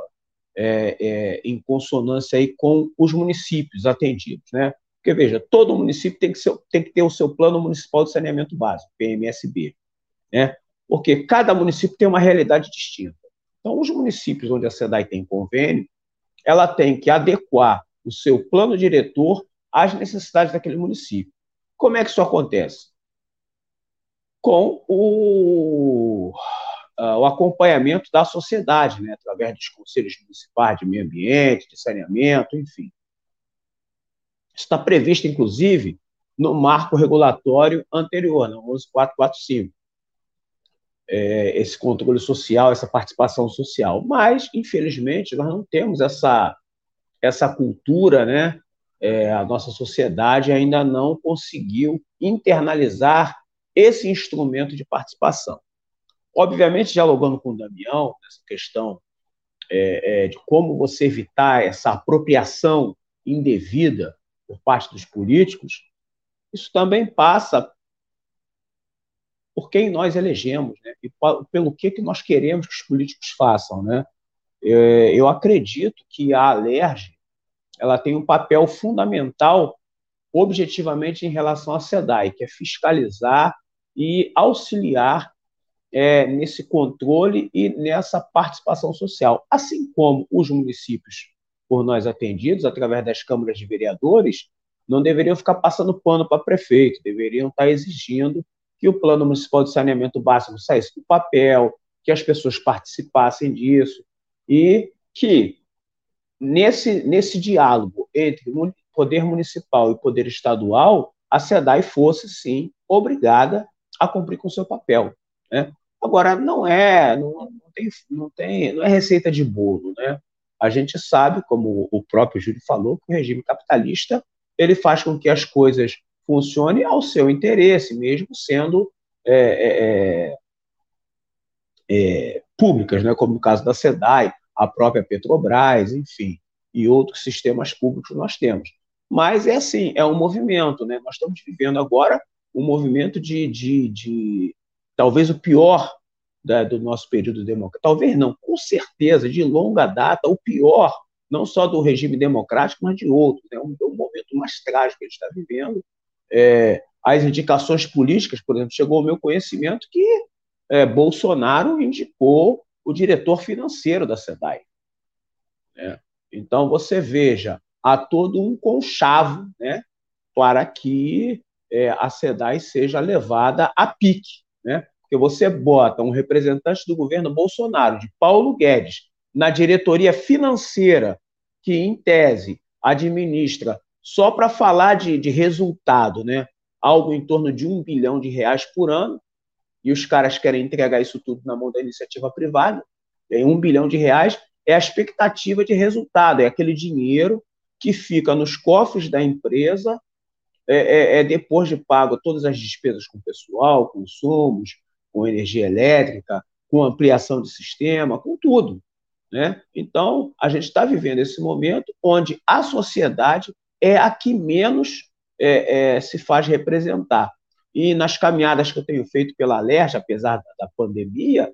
é, é, em consonância aí com os municípios atendidos, né? Porque, veja, todo município tem que, ser, tem que ter o seu plano municipal de saneamento básico, PMSB né? porque cada município tem uma realidade distinta. Então, os municípios onde a SEDAI tem convênio, ela tem que adequar o seu plano diretor às necessidades daquele município. Como é que isso acontece? Com o, uh, o acompanhamento da sociedade, né? através dos conselhos municipais de meio ambiente, de saneamento, enfim. Isso está previsto, inclusive, no marco regulatório anterior, no 11445 é, esse controle social, essa participação social. Mas, infelizmente, nós não temos essa, essa cultura, né? É, a nossa sociedade ainda não conseguiu internalizar esse instrumento de participação. Obviamente, dialogando com o Damião, nessa questão é, é, de como você evitar essa apropriação indevida por parte dos políticos, isso também passa por quem nós elegemos, né? e pelo que, que nós queremos que os políticos façam. Né? É, eu acredito que a Alerj ela tem um papel fundamental objetivamente em relação à SEDAI, que é fiscalizar e auxiliar é, nesse controle e nessa participação social, assim como os municípios por nós atendidos, através das câmaras de vereadores, não deveriam ficar passando pano para prefeito, deveriam estar exigindo que o Plano Municipal de Saneamento Básico saísse do papel, que as pessoas participassem disso e que nesse, nesse diálogo entre poder municipal e poder estadual, a SEDAI fosse, sim, obrigada a cumprir com o seu papel. Né? Agora, não é, não, não, tem, não, tem, não é receita de bolo. Né? A gente sabe, como o próprio Júlio falou, que o regime capitalista ele faz com que as coisas funcione ao seu interesse, mesmo sendo é, é, é, é, públicas, né, como no caso da SEDAI, a própria Petrobras, enfim, e outros sistemas públicos nós temos. Mas é assim, é um movimento, né? Nós estamos vivendo agora um movimento de, de, de talvez o pior da, do nosso período democrático, talvez não, com certeza, de longa data, o pior, não só do regime democrático, mas de outros. É né? um, um momento mais trágico que a gente está vivendo, é, as indicações políticas, por exemplo, chegou ao meu conhecimento que é, Bolsonaro indicou o diretor financeiro da SEDAI. Né? Então, você veja, há todo um conchavo né, para que é, a SEDAI seja levada a pique. né? Porque você bota um representante do governo Bolsonaro, de Paulo Guedes, na diretoria financeira, que, em tese, administra só para falar de, de resultado, né? algo em torno de um bilhão de reais por ano, e os caras querem entregar isso tudo na mão da iniciativa privada. E um bilhão de reais é a expectativa de resultado, é aquele dinheiro que fica nos cofres da empresa é, é, é depois de pago todas as despesas com pessoal, com insumos, com energia elétrica, com ampliação de sistema, com tudo. Né? Então, a gente está vivendo esse momento onde a sociedade é a que menos é, é, se faz representar. E nas caminhadas que eu tenho feito pela Alerj, apesar da, pandemia,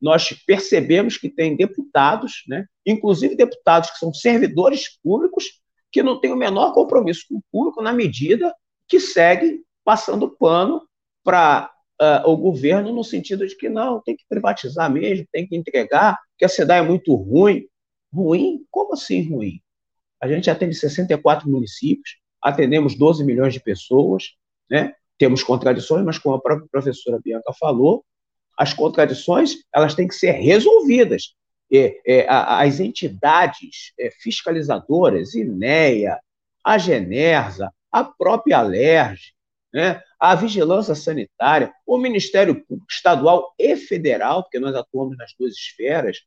nós percebemos que tem deputados, né, inclusive deputados que são servidores públicos, que não têm o menor compromisso com o público na medida que segue passando pano para uh, o governo no sentido de que não, tem que privatizar mesmo, tem que entregar, que a SEDAI é muito ruim. Ruim? Como assim ruim? A gente atende 64 municípios, atendemos 12 milhões de pessoas, né? temos contradições, mas como a própria professora Bianca falou, as contradições elas têm que ser resolvidas. É, é, as entidades é, fiscalizadoras, INEA, a Genersa, a própria Alerj, né, a vigilância sanitária, o Ministério Público Estadual e Federal, porque nós atuamos nas duas esferas,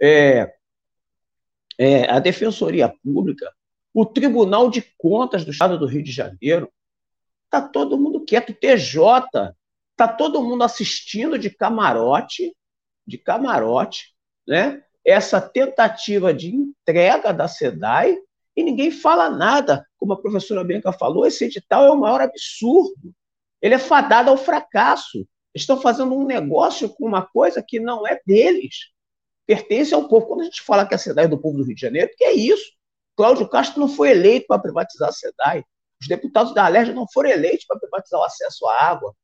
é, é, a Defensoria Pública, o Tribunal de Contas do Estado do Rio de Janeiro, está todo mundo quieto, TJ, está todo mundo assistindo de camarote, de camarote, né? Essa tentativa de entrega da SEDAI e ninguém fala nada. Como a professora Bianca falou, esse edital é o maior absurdo. Ele é fadado ao fracasso. Estão fazendo um negócio com uma coisa que não é deles. Pertence ao povo. Quando a gente fala que a SEDAI é do povo do Rio de Janeiro, que é isso? Cláudio Castro não foi eleito para privatizar a SEDAI. Os deputados da Alerj não foram eleitos para privatizar o acesso à água.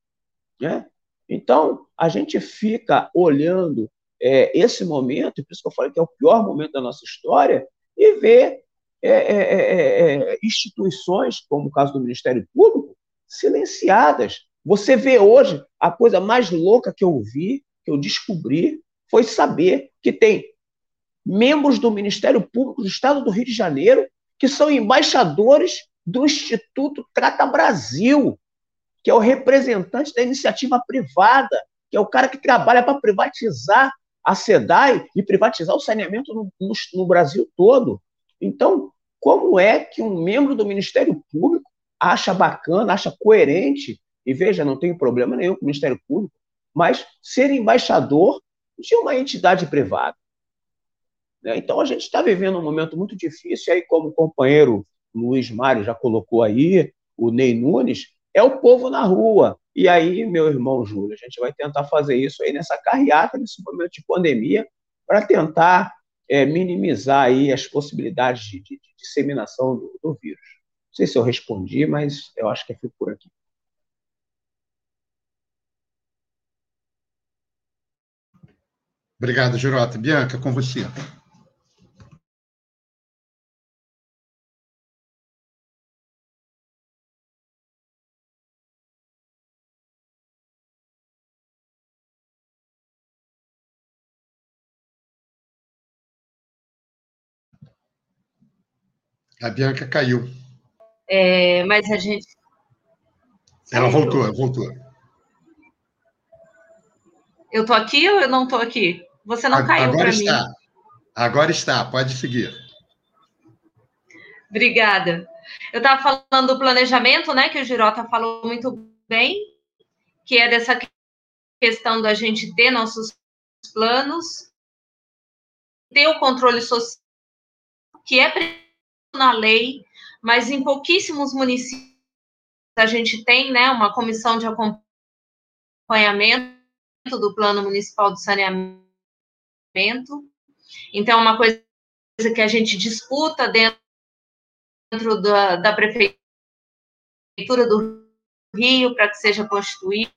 Né? Então, a gente fica olhando é, esse momento, por isso que eu falei que é o pior momento da nossa história, e vê é é, é, é, instituições, como o caso do Ministério Público, silenciadas. Você vê hoje, a coisa mais louca que eu vi, que eu descobri, foi saber que tem membros do Ministério Público do Estado do Rio de Janeiro que são embaixadores do Instituto Trata Brasil, que é o representante da iniciativa privada, que é o cara que trabalha para privatizar a SEDAI e privatizar o saneamento no, no, no Brasil todo. Então, como é que um membro do Ministério Público acha bacana, acha coerente, e veja, não tem problema nenhum com o Ministério Público, mas ser embaixador de uma entidade privada? Né? Então, a gente está vivendo um momento muito difícil, e aí, como o companheiro Luiz Mário já colocou aí, o Ney Nunes, é o povo na rua. E aí, meu irmão Júlio, a gente vai tentar fazer isso aí nessa carreata, nesse momento de pandemia, para tentar é, minimizar aí as possibilidades de, de, de disseminação do, do, vírus. Não sei se eu respondi, mas eu acho que fico por aqui. Obrigado, Girota. Bianca, com você. A Bianca caiu. É, mas a gente. Ela voltou, voltou. Eu estou aqui ou eu não estou aqui? Você não caiu para mim. Agora está, pode seguir. Obrigada. Eu estava falando do planejamento, né, que o Girota falou muito bem, que é dessa questão da gente ter nossos planos, ter o controle social, que é na lei, mas em pouquíssimos municípios a gente tem né, uma comissão de acompanhamento do Plano Municipal de Saneamento. Então, é uma coisa que a gente disputa dentro da, da Prefeitura do Rio para que seja constituído,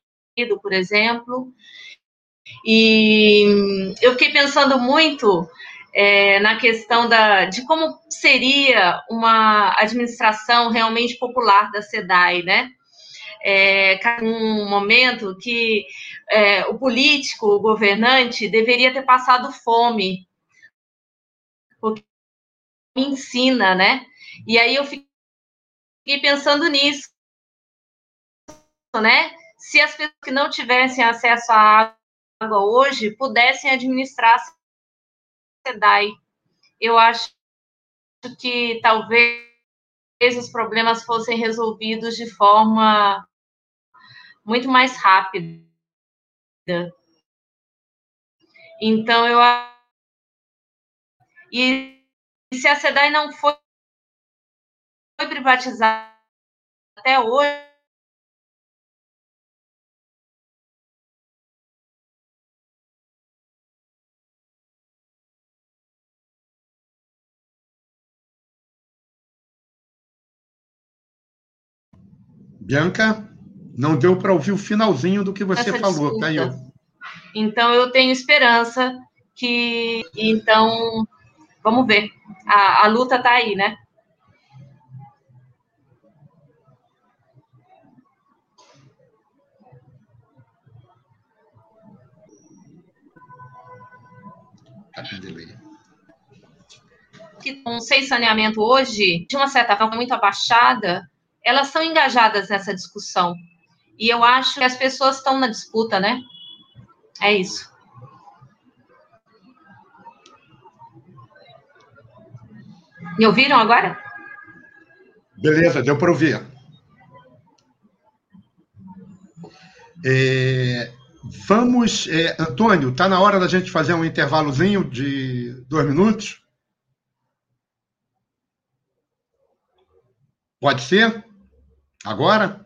por exemplo. E eu fiquei pensando muito é, na questão da, de como seria uma administração realmente popular da SEDAI, né? É, um momento que é, o político, o governante, deveria ter passado fome, porque me ensina, né? E aí eu fiquei pensando nisso, né? Se as pessoas que não tivessem acesso à água hoje pudessem administrar a SEDAI, eu acho que talvez os problemas fossem resolvidos de forma muito mais rápida. Então, eu e se a SEDAI não foi privatizada até hoje, Bianca, não deu para ouvir o finalzinho do que você Essa falou, tá caiu. Então eu tenho esperança que então vamos ver. A, a luta está aí, né? Tá com delay. Que estão sem saneamento hoje, de uma certa forma muito abaixada, elas são engajadas nessa discussão. E eu acho que as pessoas estão na disputa, né? É isso. Me ouviram agora? Beleza, deu para ouvir. É, vamos, é, Antônio, está na hora da gente fazer um intervalozinho de dois minutos? Pode ser? Agora?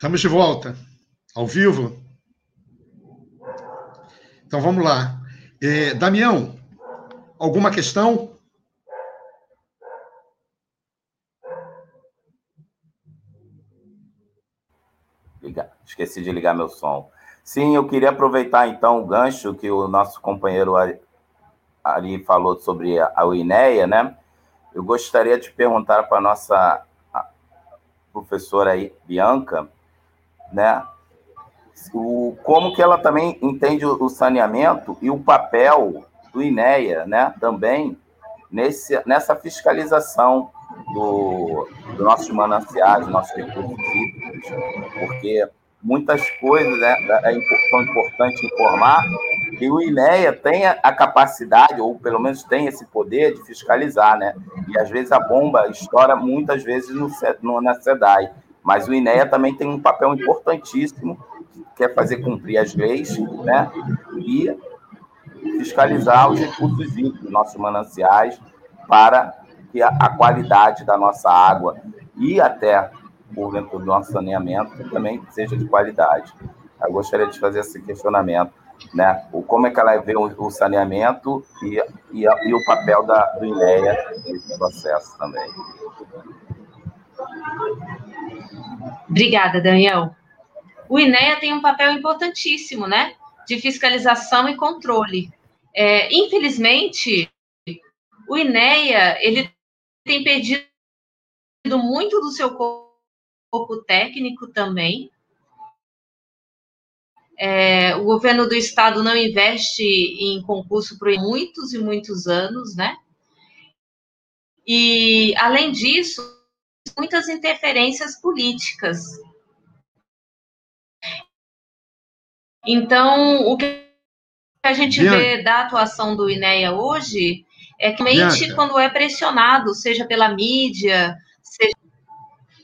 Estamos de volta, ao vivo. Então vamos lá. É, Damião, alguma questão? Esqueci de ligar meu som. Sim, eu queria aproveitar então o gancho que o nosso companheiro ali falou sobre a UINEA, né? Eu gostaria de perguntar para a nossa professora aí, Bianca, né? O, como que ela também entende o, saneamento e o papel do INEA, né? Também nesse, nessa fiscalização do, do nossos mananciais, dos nossos recursos hídricos, porque muitas coisas, né, é tão importante informar que o INEA tem a capacidade, ou pelo menos tem esse poder de fiscalizar, né? E às vezes a bomba estoura muitas vezes no, no, na SEDAI, mas o INEA também tem um papel importantíssimo, que é fazer cumprir as leis, né? E fiscalizar os recursos hídricos, nossos mananciais, para que a, qualidade da nossa água e até porventura do nosso saneamento também seja de qualidade. Eu gostaria de fazer esse questionamento, né? O, como é que ela vê o, o saneamento e, e, e, o papel da, do INEA nesse processo também. Obrigada, Daniel. O INEA tem um papel importantíssimo, né? De fiscalização e controle. É, infelizmente, o INEA ele tem perdido muito do seu corpo técnico também. É, o governo do estado não investe em concurso por muitos e muitos anos, né? E, além disso, muitas interferências políticas. Então, o que a gente Bianca. vê da atuação do INEA hoje é que mente quando é pressionado, seja pela mídia, seja.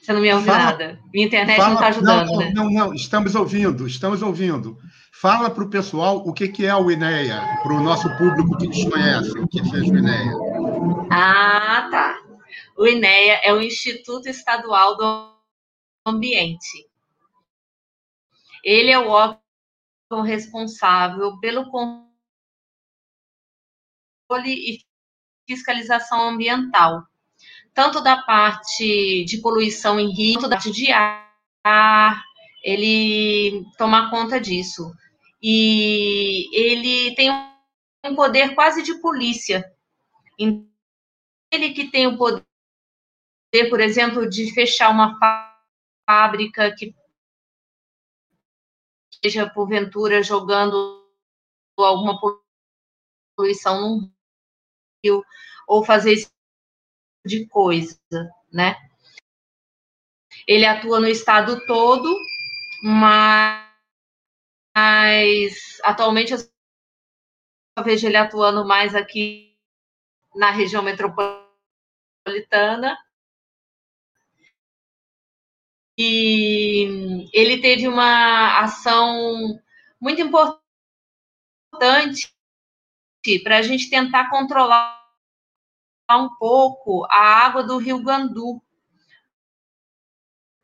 Você não me ouve Fala. nada. Minha internet Fala. não está ajudando. Não, né? não, não, estamos ouvindo, estamos ouvindo. Fala para o pessoal o que, que é o INEA, para o nosso público que desconhece o que seja o INEA. Ah, tá. O INEA é o Instituto Estadual do Ambiente. Ele é o órgão responsável pelo controle e fiscalização ambiental, tanto da parte de poluição em rio, quanto da parte de ar, ele toma conta disso. E ele tem um poder quase de polícia. Ele que tem o poder, por exemplo, de fechar uma fábrica que esteja, porventura, jogando alguma poluição num rio, ou fazer esse tipo de coisa, né? Ele atua no estado todo, mas, mas atualmente eu vejo ele atuando mais aqui na região metropolitana. E ele teve uma ação muito importante para a gente tentar controlar um pouco a água do Rio Gandu,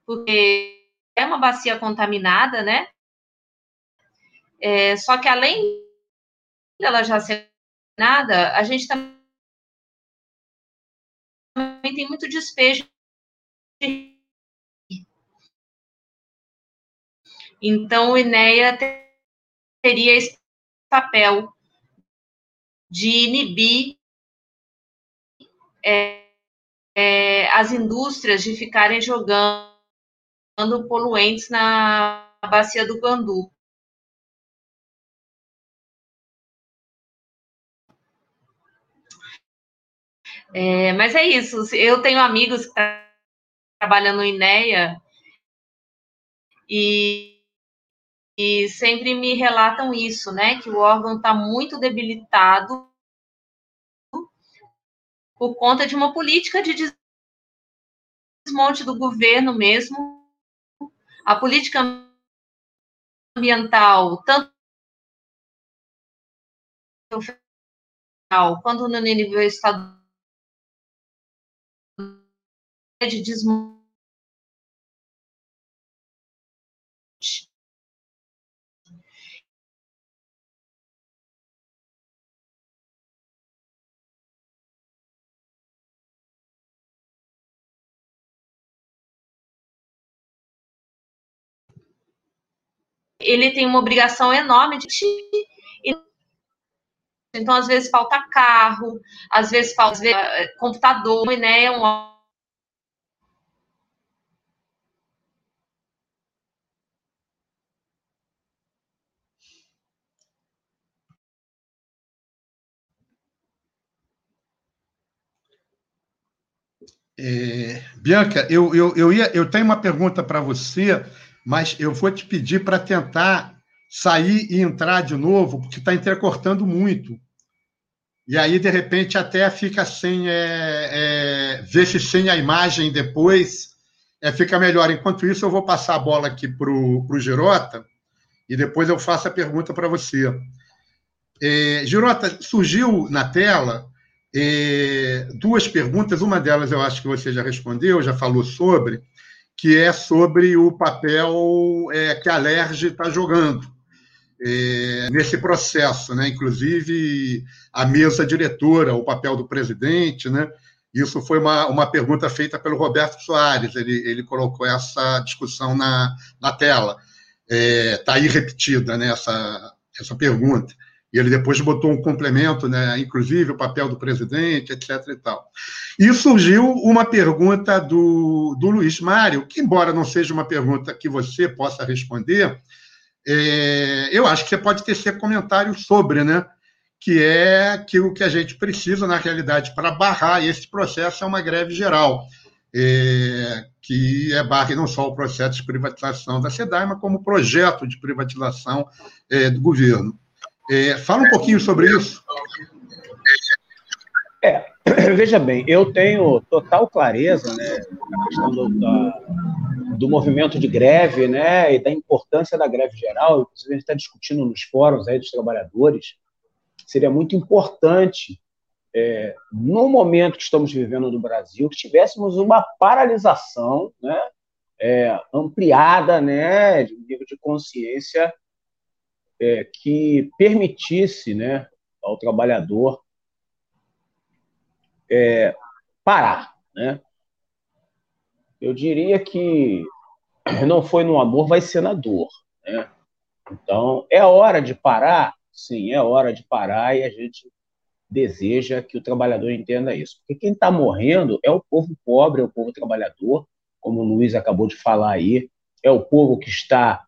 porque é uma bacia contaminada, né? É, só que além dela já ser nada, a gente também tem muito despejo então, o INEA teria esse papel de inibir é, é, as indústrias de ficarem jogando poluentes na bacia do Gandu. É, mas é isso. Eu tenho amigos que estão trabalhando no INEA e e sempre me relatam isso, né? Que o órgão está muito debilitado por conta de uma política de desmonte do governo mesmo. A política ambiental, tanto quanto no nível estadual, de desmonte ele tem uma obrigação enorme de então às vezes falta carro, às vezes falta às vezes, eh, computador, né? Um É, Bianca, eu, eu, eu, ia, eu tenho uma pergunta para você mas eu vou te pedir para tentar sair e entrar de novo, porque está entrecortando muito. E aí, de repente, até fica sem. É, é, ver se sem a imagem depois é, fica melhor. Enquanto isso, eu vou passar a bola aqui para o Girota e depois eu faço a pergunta para você. É, Girota, surgiu na tela é, duas perguntas. Uma delas eu acho que você já respondeu, já falou sobre, que é sobre o papel é, que a LERJ está jogando é, nesse processo, né? inclusive a mesa diretora, o papel do presidente. Né? Isso foi uma, uma pergunta feita pelo Roberto Soares, ele, ele colocou essa discussão na, na tela. Está é, aí repetida né, essa, essa pergunta. E ele depois botou um complemento, né, inclusive o papel do presidente, etc. E, tal. e surgiu uma pergunta do, do Luiz Mário, que, embora não seja uma pergunta que você possa responder, é, eu acho que você pode tecer comentários sobre, né? Que é aquilo que a gente precisa, na realidade, para barrar esse processo é uma greve geral, é, que é barre não só o processo de privatização da SEDAI, mas como o projeto de privatização é, do governo. É, fala um pouquinho sobre isso. É, veja bem, eu tenho total clareza né, na questão do, da, do movimento de greve né, e da importância da greve geral. Inclusive, a gente está discutindo nos fóruns aí dos trabalhadores. Seria muito importante, é, no momento que estamos vivendo no Brasil, que tivéssemos uma paralisação né, é, ampliada né, de nível de consciência é, que permitisse né, ao trabalhador é, parar. Né? Eu diria que não foi no amor, vai ser na dor. Né? Então, é hora de parar? Sim, é hora de parar e a gente deseja que o trabalhador entenda isso. Porque quem está morrendo é o povo pobre, é o povo trabalhador, como o Luiz acabou de falar aí, é o povo que está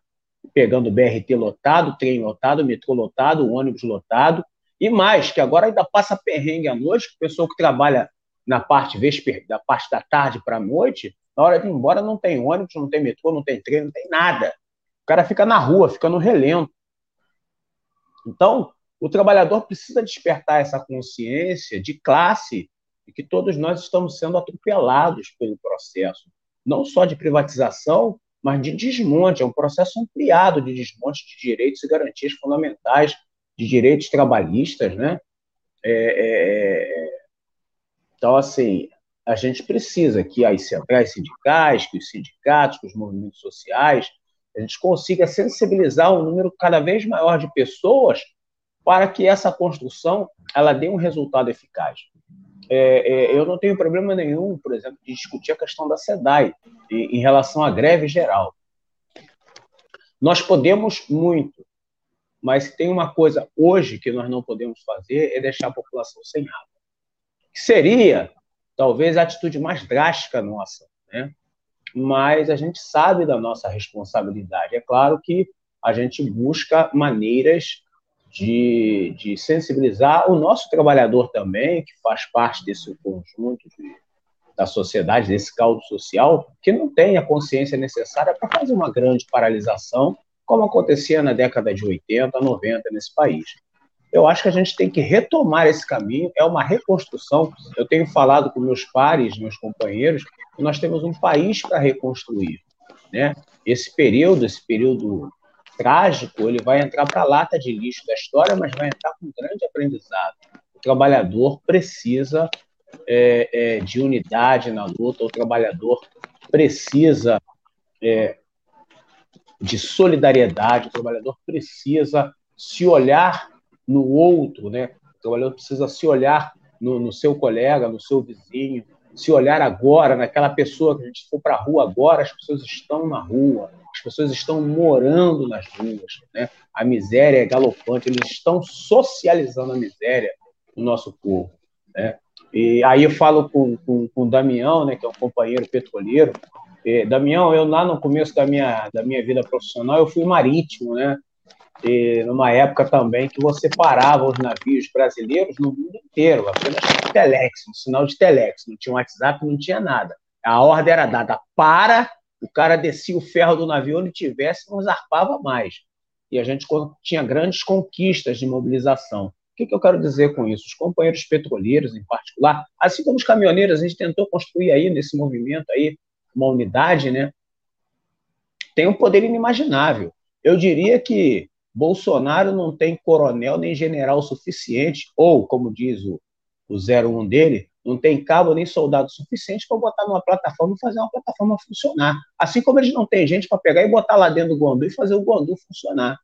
pegando BRT lotado, trem lotado, metrô lotado, ônibus lotado, e mais, que agora ainda passa perrengue à noite, o pessoal que trabalha na parte vesper, da parte da tarde para a noite, na hora de ir embora não tem ônibus, não tem metrô, não tem trem, não tem nada. O cara fica na rua, fica no relento. Então, o trabalhador precisa despertar essa consciência de classe e que todos nós estamos sendo atropelados pelo processo, não só de privatização, mas de desmonte. É um processo ampliado de desmonte de direitos e garantias fundamentais de direitos trabalhistas, né? É, é, é, então, assim, a gente precisa que as centrais sindicais, que os sindicatos, que os movimentos sociais, a gente consiga sensibilizar um número cada vez maior de pessoas para que essa construção ela dê um resultado eficaz. É, é, eu não tenho problema nenhum, por exemplo, de discutir a questão da SEDAI em, relação à greve geral. Nós podemos muito, mas tem uma coisa hoje que nós não podemos fazer é deixar a população sem água. Que seria talvez a atitude mais drástica nossa, né? Mas a gente sabe da nossa responsabilidade. É claro que a gente busca maneiras de, de sensibilizar o nosso trabalhador também, que faz parte desse conjunto de, da sociedade, desse caldo social, que não tem a consciência necessária para fazer uma grande paralisação como acontecia na década de 80, 90 nesse país. Eu acho que a gente tem que retomar esse caminho, é uma reconstrução. Eu tenho falado com meus pares, meus companheiros, que nós temos um país para reconstruir. Né? Esse período, esse período trágico, ele vai entrar para a lata de lixo da história, mas vai entrar com um grande aprendizado. O trabalhador precisa é, é, de unidade na luta, o trabalhador precisa é, de solidariedade, o trabalhador precisa se olhar no outro, né? o trabalhador precisa se olhar no, no seu colega, no seu vizinho, se olhar agora naquela pessoa que a gente for para a rua agora, as pessoas estão na rua, as pessoas estão morando nas ruas, né? A miséria é galopante, eles estão socializando a miséria no nosso povo, né? E aí eu falo com, com, com o Damião, né, que é um companheiro petroleiro, é, Damião, eu lá no começo da minha, da minha vida profissional, eu fui marítimo, né? E numa época também que você parava os navios brasileiros no mundo inteiro, apenas com telex, um sinal de telex, não tinha WhatsApp, não tinha nada. A ordem era dada para, o cara descia o ferro do navio onde tivesse, não zarpava mais. E a gente tinha grandes conquistas de mobilização. O que, que eu quero dizer com isso? Os companheiros petroleiros, em particular, assim como os caminhoneiros, a gente tentou construir aí nesse movimento aí uma unidade, né, tem um poder inimaginável. Eu diria que Bolsonaro não tem coronel nem general suficiente, ou, como diz o, o 01 dele, não tem cabo nem soldado suficiente para botar numa plataforma e fazer uma plataforma funcionar. Assim como eles não têm gente para pegar e botar lá dentro do Guandu e fazer o Guandu funcionar.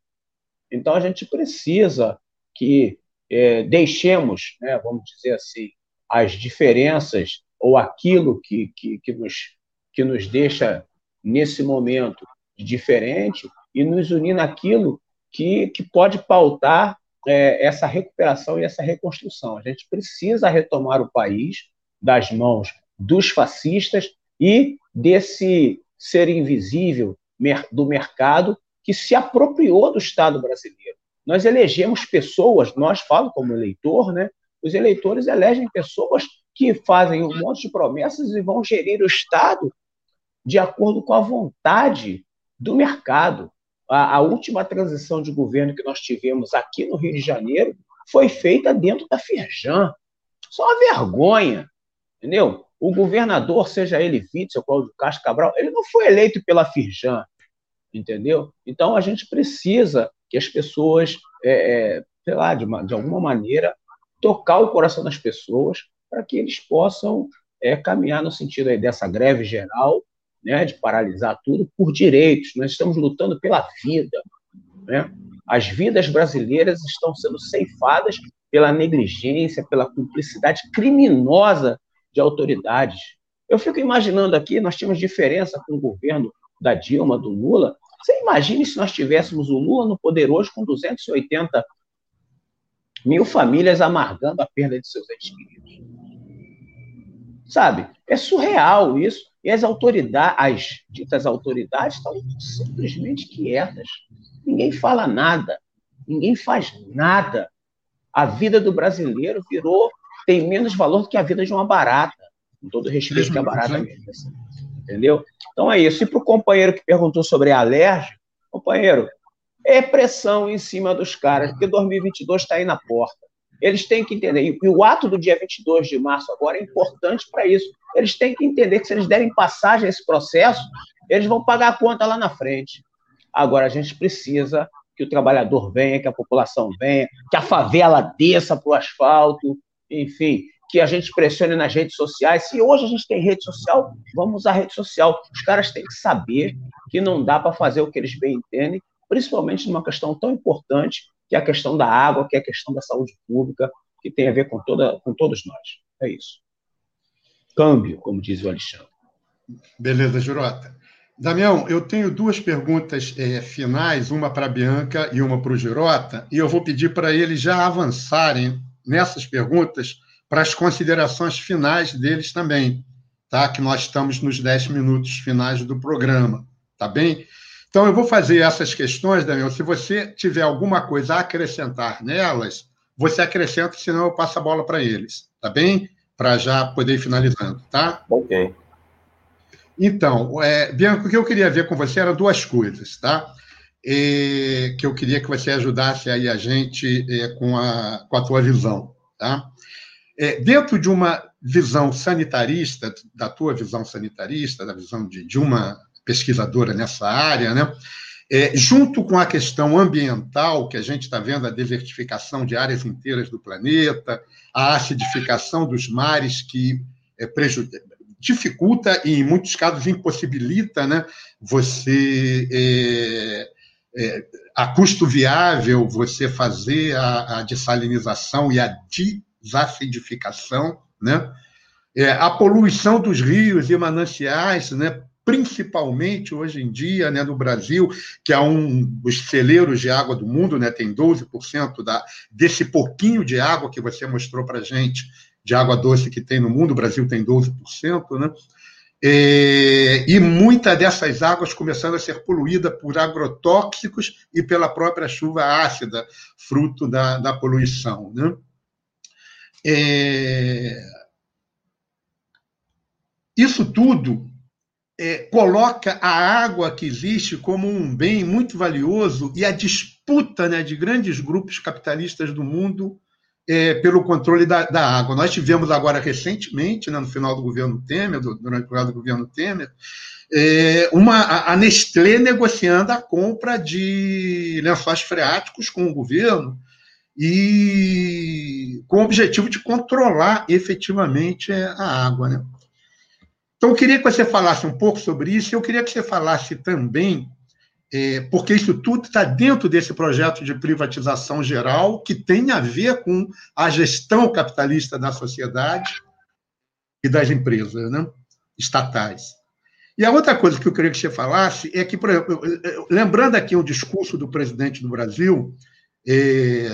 Então a gente precisa que é, deixemos, né, vamos dizer assim, as diferenças ou aquilo que, que, que nos que nos deixa nesse momento diferente e nos unir naquilo que, que pode pautar é, essa recuperação e essa reconstrução. A gente precisa retomar o país das mãos dos fascistas e desse ser invisível do mercado que se apropriou do Estado brasileiro. Nós elegemos pessoas, nós falo como eleitor, né? Os eleitores elegem pessoas que fazem um monte de promessas e vão gerir o Estado de acordo com a vontade do mercado. A, a, última transição de governo que nós tivemos aqui no Rio de Janeiro foi feita dentro da Firjan. Só uma vergonha, entendeu? O governador, seja ele Witzel Cláudio Castro Cabral, ele não foi eleito pela Firjan, entendeu? Então a gente precisa que as pessoas, é, é, sei lá, de, uma, de alguma maneira, tocar o coração das pessoas para que eles possam é, caminhar no sentido aí dessa greve geral, né, de paralisar tudo por direitos. Nós estamos lutando pela vida. Né? As vidas brasileiras estão sendo ceifadas pela negligência, pela cumplicidade criminosa de autoridades. Eu fico imaginando aqui, nós tínhamos diferença com o governo da Dilma, do Lula. Você imagine se nós tivéssemos o Lula no poder hoje com 280 mil famílias amargando a perda de seus entes queridos. Sabe? É surreal isso. E as autoridades, as ditas autoridades, estão simplesmente quietas. Ninguém fala nada. Ninguém faz nada. A vida do brasileiro virou, tem menos valor do que a vida de uma barata. Com todo respeito que a barata merece. Entendeu? Então é isso. E para o companheiro que perguntou sobre a alérgica, companheiro, é pressão em cima dos caras, porque 2022 está aí na porta. Eles têm que entender. E o ato do dia 22 de março agora é importante para isso. Eles têm que entender que se eles derem passagem a esse processo, eles vão pagar a conta lá na frente. Agora, a gente precisa que o trabalhador venha, que a população venha, que a favela desça para o asfalto, enfim, que a gente pressione nas redes sociais. Se hoje a gente tem rede social, vamos usar rede social. Os caras têm que saber que não dá para fazer o que eles bem entendem, principalmente numa questão tão importante, que é a questão da água, que é a questão da saúde pública, que tem a ver com, toda, com todos nós. É isso. Câmbio, como diz o Alexandre. Beleza, Jurota. Damião, eu tenho duas perguntas é, finais, uma para a Bianca e uma para o Girota, e eu vou pedir para eles já avançarem nessas perguntas para as considerações finais deles também, tá? Que nós estamos nos dez minutos finais do programa, tá bem? Então, eu vou fazer essas questões, Daniel. Se você tiver alguma coisa a acrescentar nelas, você acrescenta, senão eu passo a bola para eles, tá bem? Para já poder ir finalizando, tá? Ok. Então, é, Bianco, o que eu queria ver com você eram duas coisas, tá? E, que eu queria que você ajudasse aí a gente é, com, a, com a tua visão, tá? É, dentro de uma visão sanitarista, da tua visão sanitarista, da visão de, de uma pesquisadora nessa área, né? É, junto com a questão ambiental, que a gente está vendo a desertificação de áreas inteiras do planeta, a acidificação dos mares, que é, dificulta e, em muitos casos, impossibilita né, você, é, é, a custo viável, você fazer a, a dessalinização e a desacidificação, né? É, a poluição dos rios e mananciais, né, principalmente hoje em dia, né, no Brasil, que é um dos celeiros de água do mundo, né, tem 12% da, desse pouquinho de água que você mostrou para a gente, de água doce que tem no mundo, o Brasil tem 12%, né? É, e muitas dessas águas começando a ser poluídas por agrotóxicos e pela própria chuva ácida, fruto da, da poluição. Né? É, isso tudo é, coloca a água que existe como um bem muito valioso e a disputa né, de grandes grupos capitalistas do mundo é, pelo controle da, da, água. Nós tivemos agora recentemente, né, no final do governo Temer, durante o do governo Temer, é, uma, a Nestlé negociando a compra de lençóis freáticos com o governo e com o objetivo de controlar efetivamente a água. Né? Então, eu queria que você falasse um pouco sobre isso, eu queria que você falasse também, é, porque isso tudo está dentro desse projeto de privatização geral, que tem a ver com a gestão capitalista da sociedade e das empresas né, estatais. E a outra coisa que eu queria que você falasse é que, exemplo, lembrando aqui o discurso do presidente do Brasil, é,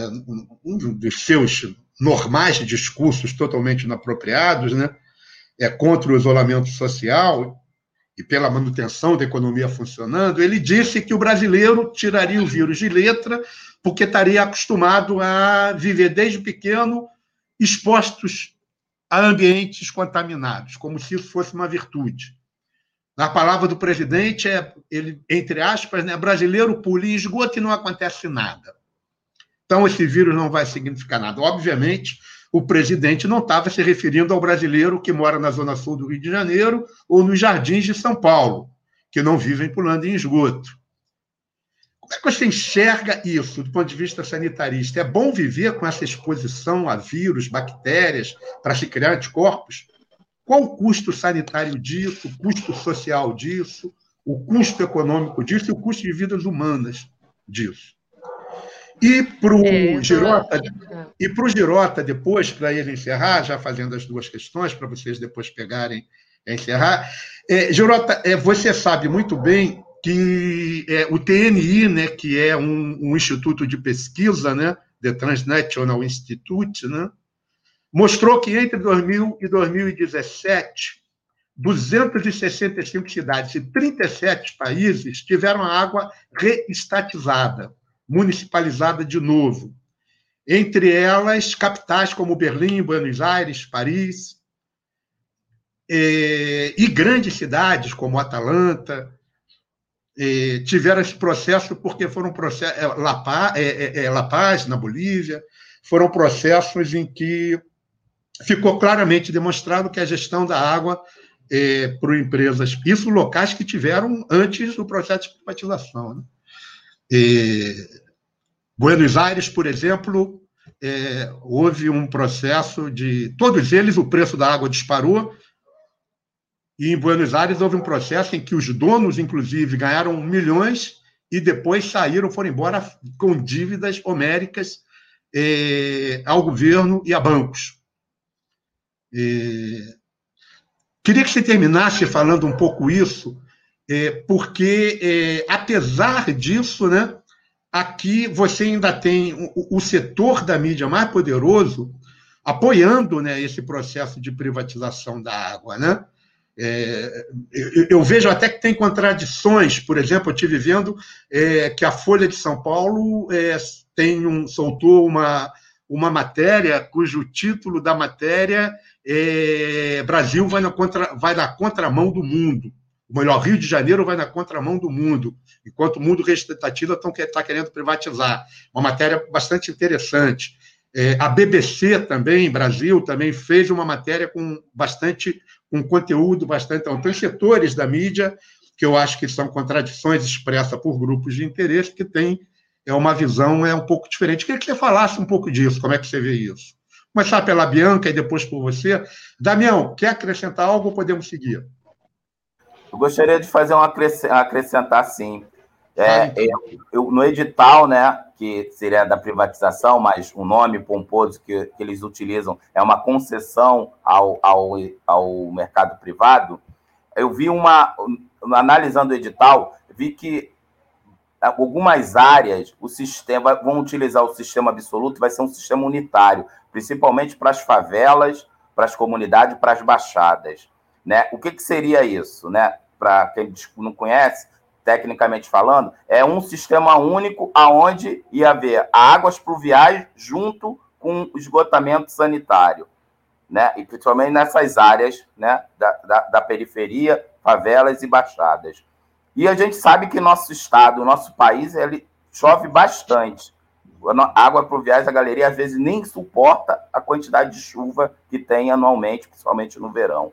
um dos seus normais discursos totalmente inapropriados, né? É, contra o isolamento social, e pela manutenção da economia funcionando, ele disse que o brasileiro tiraria o vírus de letra porque estaria acostumado a viver desde pequeno expostos a ambientes contaminados, como se isso fosse uma virtude. Na palavra do presidente, é, ele, entre aspas, né, brasileiro pula em esgoto e não acontece nada. Então, esse vírus não vai significar nada. Obviamente, o presidente não estava se referindo ao brasileiro que mora na zona sul do Rio de Janeiro ou nos jardins de São Paulo, que não vivem pulando em esgoto. Como é que você enxerga isso do ponto de vista sanitarista? É bom viver com essa exposição a vírus, bactérias, para se criar anticorpos? Qual o custo sanitário disso, o custo social disso, o custo econômico disso e o custo de vidas humanas disso? E para o é, Girota, e para o Girota, depois, para ele encerrar, já fazendo as duas questões, para vocês depois pegarem e encerrar. É, Girota, é, você sabe muito bem que é, o TNI, né, que é um, um, instituto de pesquisa, né, The Transnational Institute, né, mostrou que entre 2000 e 2017, 265 cidades e 37 países tiveram a água reestatizada municipalizada de novo. Entre elas, capitais como Berlim, Buenos Aires, Paris, e, e grandes cidades como Atalanta, e, tiveram esse processo porque foram processos. É, La, Paz, é, é, é, na Bolívia, foram processos em que ficou claramente demonstrado que a gestão da água é, por empresas, isso locais que tiveram antes do processo de privatização. Né? E, Buenos Aires, por exemplo, é, houve um processo de. Todos eles, o preço da água disparou, e em Buenos Aires houve um processo em que os donos, inclusive, ganharam milhões e depois saíram, foram embora com dívidas homéricas é, ao governo e a bancos. É, queria que você terminasse falando um pouco isso, é, porque, é, apesar disso, né, aqui você ainda tem o, o, setor da mídia mais poderoso apoiando né, esse processo de privatização da água. Né? É, eu, eu, vejo até que tem contradições. Por exemplo, eu estive vendo é, que a Folha de São Paulo é, tem um, soltou uma, uma matéria cujo título da matéria é Brasil vai na, contra, vai na contramão do mundo. O melhor, Rio de Janeiro vai na contramão do mundo, enquanto o mundo restatativo está querendo privatizar. Uma matéria bastante interessante. É, a BBC também, Brasil, também fez uma matéria com bastante com conteúdo bastante. Então, tem setores da mídia que eu acho que são contradições expressas por grupos de interesse que têm é uma visão é um pouco diferente. Queria que você falasse um pouco disso, como é que você vê isso. Começar pela Bianca e depois por você. Damião, quer acrescentar algo ou podemos seguir? Eu gostaria de fazer um acrescentar, sim. É, eu, eu, no edital, né, que seria da privatização, mas o nome pomposo que, que eles utilizam é uma concessão ao, ao, ao mercado privado, eu vi uma, analisando o edital, vi que algumas áreas o sistema vão utilizar o sistema absoluto, vai ser um sistema unitário, principalmente para as favelas, para as comunidades, para as baixadas. Né? O que, que seria isso? Né? Para quem não conhece, tecnicamente falando, é um sistema único aonde ia haver águas pluviais junto com esgotamento sanitário, né? E principalmente nessas áreas, né? Da, da, da, periferia, favelas e baixadas. E a gente sabe que nosso estado, nosso país, ele chove bastante. Água pluviais, a galeria às vezes nem suporta a quantidade de chuva que tem anualmente, principalmente no verão.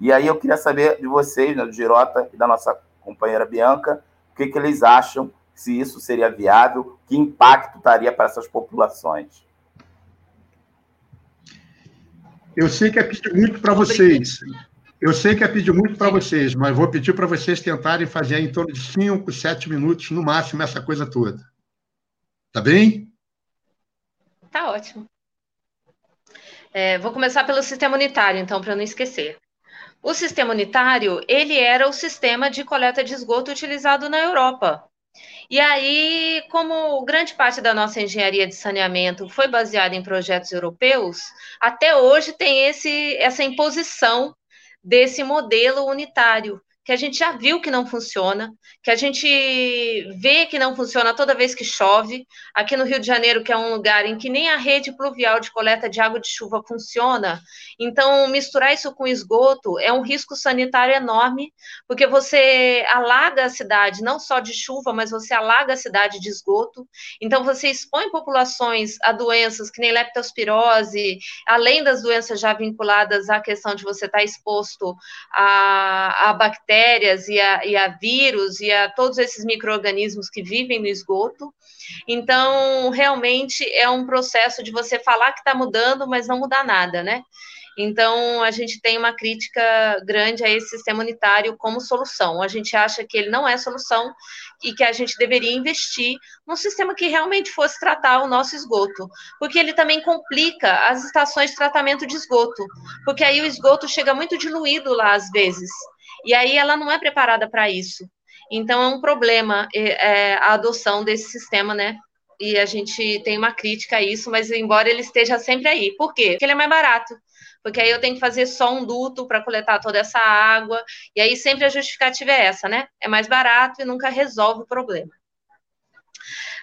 E aí eu queria saber de vocês, né, do Girota e da nossa companheira Bianca, o que, que eles acham, se isso seria viável, que impacto estaria para essas populações. Eu sei que é pedir muito para vocês. Eu sei que é pedir muito para vocês, mas vou pedir para vocês tentarem fazer em torno de 5, 7 minutos, no máximo, essa coisa toda. Tá bem? Tá ótimo. É, vou começar pelo sistema unitário, então, para não esquecer. O sistema unitário, ele era o sistema de coleta de esgoto utilizado na Europa. E aí, como grande parte da nossa engenharia de saneamento foi baseada em projetos europeus, até hoje tem esse, essa imposição desse modelo unitário, que a gente já viu que não funciona, que a gente vê que não funciona toda vez que chove. Aqui no Rio de Janeiro, que é um lugar em que nem a rede pluvial de coleta de água de chuva funciona, então misturar isso com esgoto é um risco sanitário enorme, porque você alaga a cidade, não só de chuva, mas você alaga a cidade de esgoto. Então você expõe populações a doenças que nem leptospirose, além das doenças já vinculadas à questão de você estar exposto a, a bactérias bactérias e a, e a vírus e a todos esses micro-organismos que vivem no esgoto. Então, realmente é um processo de você falar que está mudando, mas não mudar nada, né? Então, a gente tem uma crítica grande a esse sistema unitário como solução. A gente acha que ele não é solução e que a gente deveria investir num sistema que realmente fosse tratar o nosso esgoto, porque ele também complica as estações de tratamento de esgoto, porque aí o esgoto chega muito diluído lá às vezes. E aí ela não é preparada para isso. Então é um problema é, a adoção desse sistema, né? E a gente tem uma crítica a isso, mas embora ele esteja sempre aí. Por quê? Porque ele é mais barato. Porque aí eu tenho que fazer só um duto para coletar toda essa água. E aí sempre a justificativa é essa, né? É mais barato e nunca resolve o problema.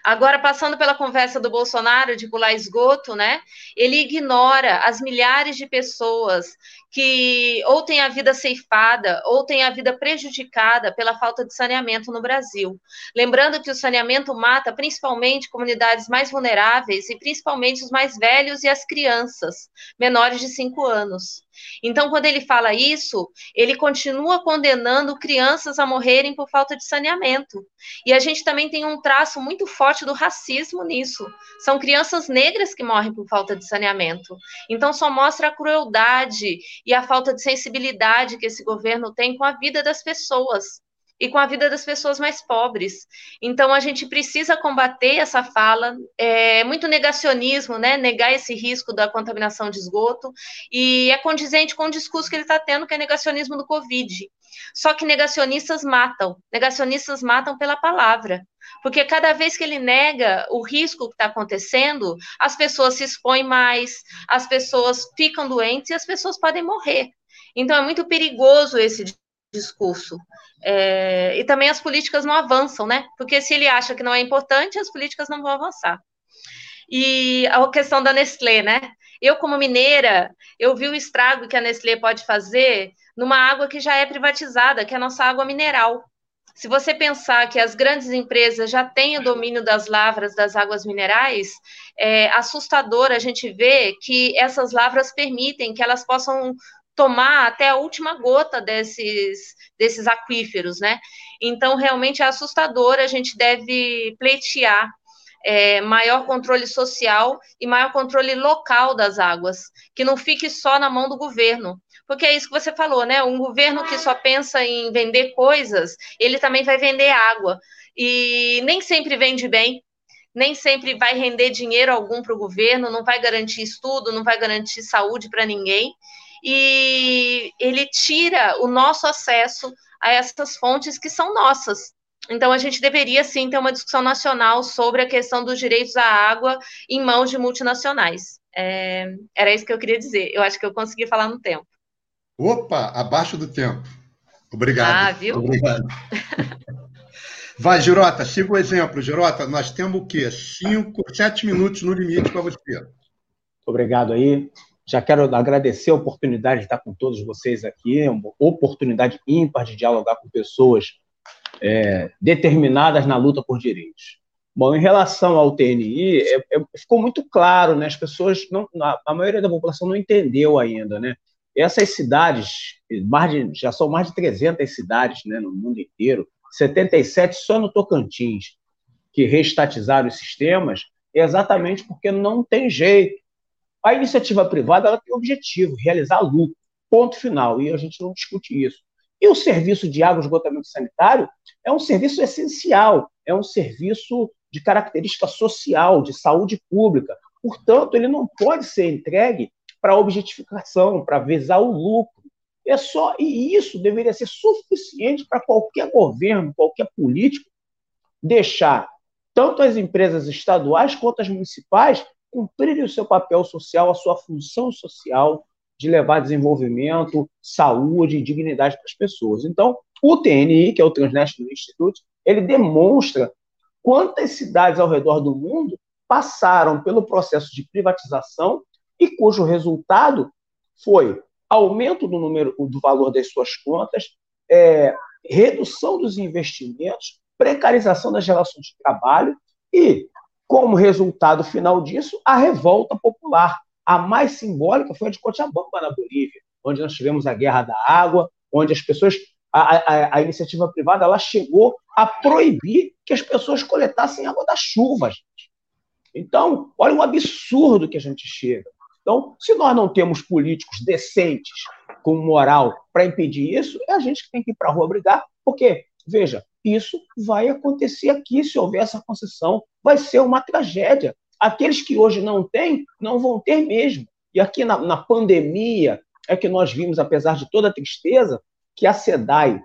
Agora, passando pela conversa do Bolsonaro de pular esgoto, né? Ele ignora as milhares de pessoas que ou têm a vida ceifada ou têm a vida prejudicada pela falta de saneamento no Brasil. Lembrando que o saneamento mata principalmente comunidades mais vulneráveis e principalmente os mais velhos e as crianças menores de 5 anos. Então, quando ele fala isso, ele continua condenando crianças a morrerem por falta de saneamento. E a gente também tem um traço muito forte do racismo nisso. São crianças negras que morrem por falta de saneamento. Então, só mostra a crueldade e a falta de sensibilidade que esse governo tem com a vida das pessoas e com a vida das pessoas mais pobres. Então, a gente precisa combater essa fala, é muito negacionismo, né? Negar esse risco da contaminação de esgoto, e é condizente com o discurso que ele está tendo, que é negacionismo do Covid. Só que negacionistas matam, negacionistas matam pela palavra. Porque cada vez que ele nega o risco que está acontecendo, as pessoas se expõem mais, as pessoas ficam doentes e as pessoas podem morrer. Então é muito perigoso esse discurso. É, e também as políticas não avançam, né? Porque se ele acha que não é importante, as políticas não vão avançar. E a questão da Nestlé, né? Eu, como mineira, eu vi o estrago que a Nestlé pode fazer numa água que já é privatizada, que é a nossa água mineral. Se você pensar que as grandes empresas já têm o domínio das lavras das águas minerais, é assustador a gente ver que essas lavras permitem que elas possam tomar até a última gota desses, desses aquíferos, né? Então, realmente é assustador, a gente deve pleitear é, maior controle social e maior controle local das águas, que não fique só na mão do governo. Porque é isso que você falou, né? Um governo que só pensa em vender coisas, ele também vai vender água. E nem sempre vende bem, nem sempre vai render dinheiro algum para o governo, não vai garantir estudo, não vai garantir saúde para ninguém e ele tira o nosso acesso a essas fontes que são nossas. Então, a gente deveria sim ter uma discussão nacional sobre a questão dos direitos à água em mãos de multinacionais. É, era isso que eu queria dizer. Eu acho que eu consegui falar no tempo. Opa, abaixo do tempo. Obrigado. Ah, viu? Obrigado. Vai, Girota, siga o exemplo. Girota, nós temos o quê? Cinco, sete minutos no limite para você. Obrigado aí. Já quero agradecer a oportunidade de estar com todos vocês aqui, é uma oportunidade ímpar de dialogar com pessoas é, determinadas na luta por direitos. Bom, em relação ao TNI, é, é, ficou muito claro, né? As pessoas, não, a, a, maioria da população não entendeu ainda, né? Essas cidades, de, já são mais de 300 cidades né, no mundo inteiro, 77 só no Tocantins, que restatizaram os sistemas, exatamente porque não tem jeito. A iniciativa privada ela tem objetivo, realizar lucro, ponto final, e a gente não discute isso. E o serviço de água e esgotamento sanitário é um serviço essencial, é um serviço de característica social, de saúde pública. Portanto, ele não pode ser entregue para objetificação, para visar o lucro. É só e isso deveria ser suficiente para qualquer governo, qualquer político deixar tanto as empresas estaduais quanto as municipais cumprirem o seu papel social, a sua função social de levar desenvolvimento, saúde e dignidade para as pessoas. Então, O TNI, que é o Transnational Institute, ele demonstra quantas cidades ao redor do mundo passaram pelo processo de privatização e cujo resultado foi aumento do número do valor das suas contas, é, redução dos investimentos, precarização das relações de trabalho e, como resultado final disso, a revolta popular. A mais simbólica foi a de Cochabamba, na Bolívia, onde nós tivemos a guerra da água, onde as pessoas a, a, a, iniciativa privada ela chegou a proibir que as pessoas coletassem água das chuvas. Então, olha o absurdo que a gente chega. Então, se nós não temos políticos decentes, com moral, para impedir isso, é a gente que tem que ir para a rua brigar, porque, veja, isso vai acontecer aqui se houver essa concessão. Vai ser uma tragédia. Aqueles que hoje não têm, não vão ter mesmo. E aqui na, na pandemia é que nós vimos, apesar de toda a tristeza, que a SEDAI,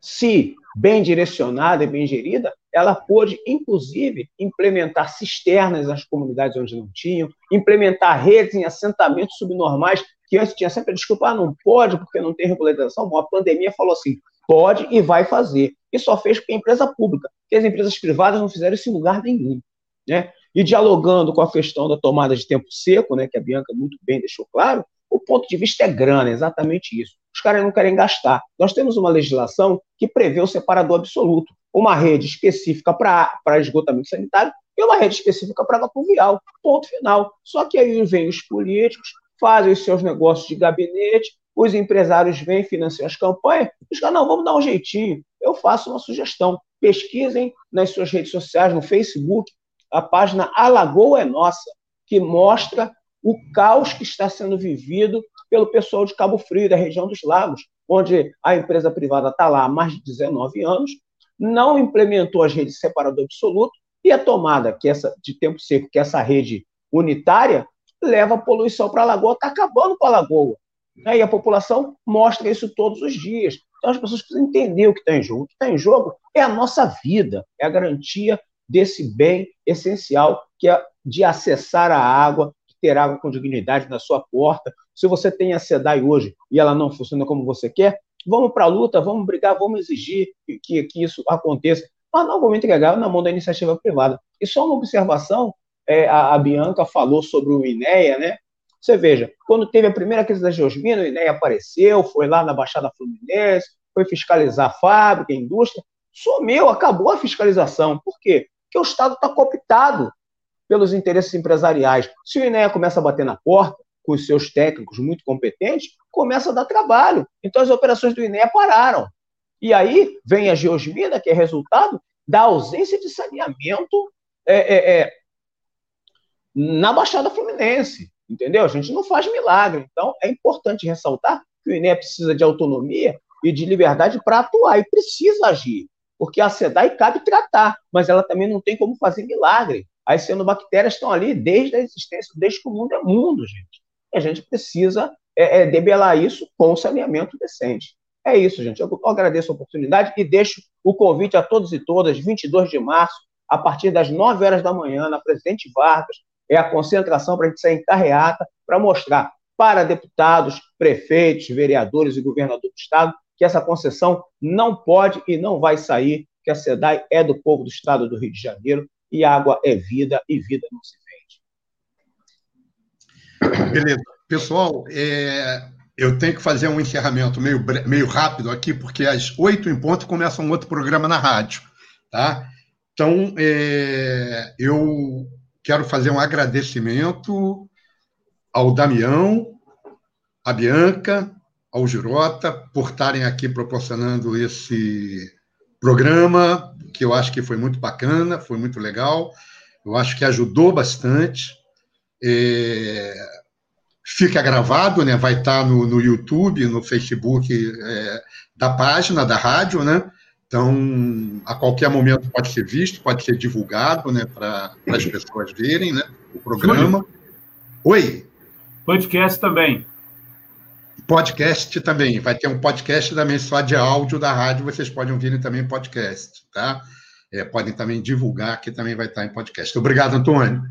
se bem direcionada e bem gerida, ela pôde, inclusive, implementar cisternas nas comunidades onde não tinham, implementar redes em assentamentos subnormais, que antes tinha sempre desculpa, ah, não pode porque não tem regularização. Bom, a pandemia falou assim, pode e vai fazer. E só fez porque é empresa pública, porque as empresas privadas não fizeram isso em lugar nenhum. Né? E dialogando com a questão da tomada de tempo seco, né, que a Bianca muito bem deixou claro, o ponto de vista é grana, exatamente isso. Os caras não querem gastar. Nós temos uma legislação que prevê o separador absoluto, uma rede específica para esgotamento sanitário e uma rede específica para água pluvial. Ponto final. Só que aí vêm os políticos, fazem os seus negócios de gabinete, os empresários vêm, financiam as campanhas, os caras, não, vamos dar um jeitinho. Eu faço uma sugestão. Pesquisem nas suas redes sociais, no Facebook, a página Alagoa é Nossa, que mostra o caos que está sendo vivido pelo pessoal de Cabo Frio, da região dos lagos, onde a empresa privada está lá há mais de 19 anos, não implementou as redes de separador absoluto, e a tomada que essa, de tempo seco, que essa rede unitária, leva a poluição para a lagoa, está acabando com a lagoa. Né? E a população mostra isso todos os dias. Então as pessoas precisam entender o que está em jogo. O que está em jogo é a nossa vida, é a garantia desse bem essencial que é de acessar a água, ter água com dignidade na sua porta. Se você tem a SEDAI hoje e ela não funciona como você quer, vamos para a luta, vamos brigar, vamos exigir que, que isso aconteça. Mas não vamos entregar na mão da iniciativa privada. E só uma observação, é, a, a, Bianca falou sobre o INEA, né? Você veja, quando teve a primeira crise da Geosmina, o INEA apareceu, foi lá na Baixada Fluminense, foi fiscalizar a fábrica, a indústria, sumiu, acabou a fiscalização. Por quê? Porque o Estado está cooptado pelos interesses empresariais. Se o INEA começa a bater na porta, com os seus técnicos muito competentes, começa a dar trabalho. Então as operações do INEA pararam. E aí vem a geosmina, que é resultado da ausência de saneamento é, é, é, na Baixada Fluminense. Entendeu? A gente não faz milagre. Então é importante ressaltar que o INEA precisa de autonomia e de liberdade para atuar, e precisa agir. Porque a SEDAI cabe tratar, mas ela também não tem como fazer milagre. As cianobactérias estão ali desde a existência, desde que o mundo é mundo, gente. E a gente precisa é, é, debelar isso com saneamento decente. É isso, gente. Eu agradeço a oportunidade e deixo o convite a todos e todas, 22 de março, a partir das 9 horas da manhã, na Presidente Vargas, é a concentração para a gente sair em carreata para mostrar para deputados, prefeitos, vereadores e governador do Estado que essa concessão não pode e não vai sair, que a SEDAI é do povo do Estado do Rio de Janeiro e água é vida e vida não se vende. Beleza. Pessoal, é, eu tenho que fazer um encerramento meio, meio rápido aqui, porque às oito em ponto começa um outro programa na rádio. Tá? Então, é, eu quero fazer um agradecimento ao Damião, à Bianca, ao Girota, por estarem aqui proporcionando esse programa, que eu acho que foi muito bacana, foi muito legal, eu acho que ajudou bastante. É, fica gravado, né? vai estar no, no YouTube, no Facebook é, da página da rádio, né? Então, a qualquer momento pode ser visto, pode ser divulgado, né, para as pessoas verem, né, o programa. Oi. Podcast também. Podcast também. Vai ter um podcast também só de áudio da rádio, vocês podem ouvir também podcast, tá? É, podem também divulgar, que também vai estar em podcast. Obrigado, Antônio.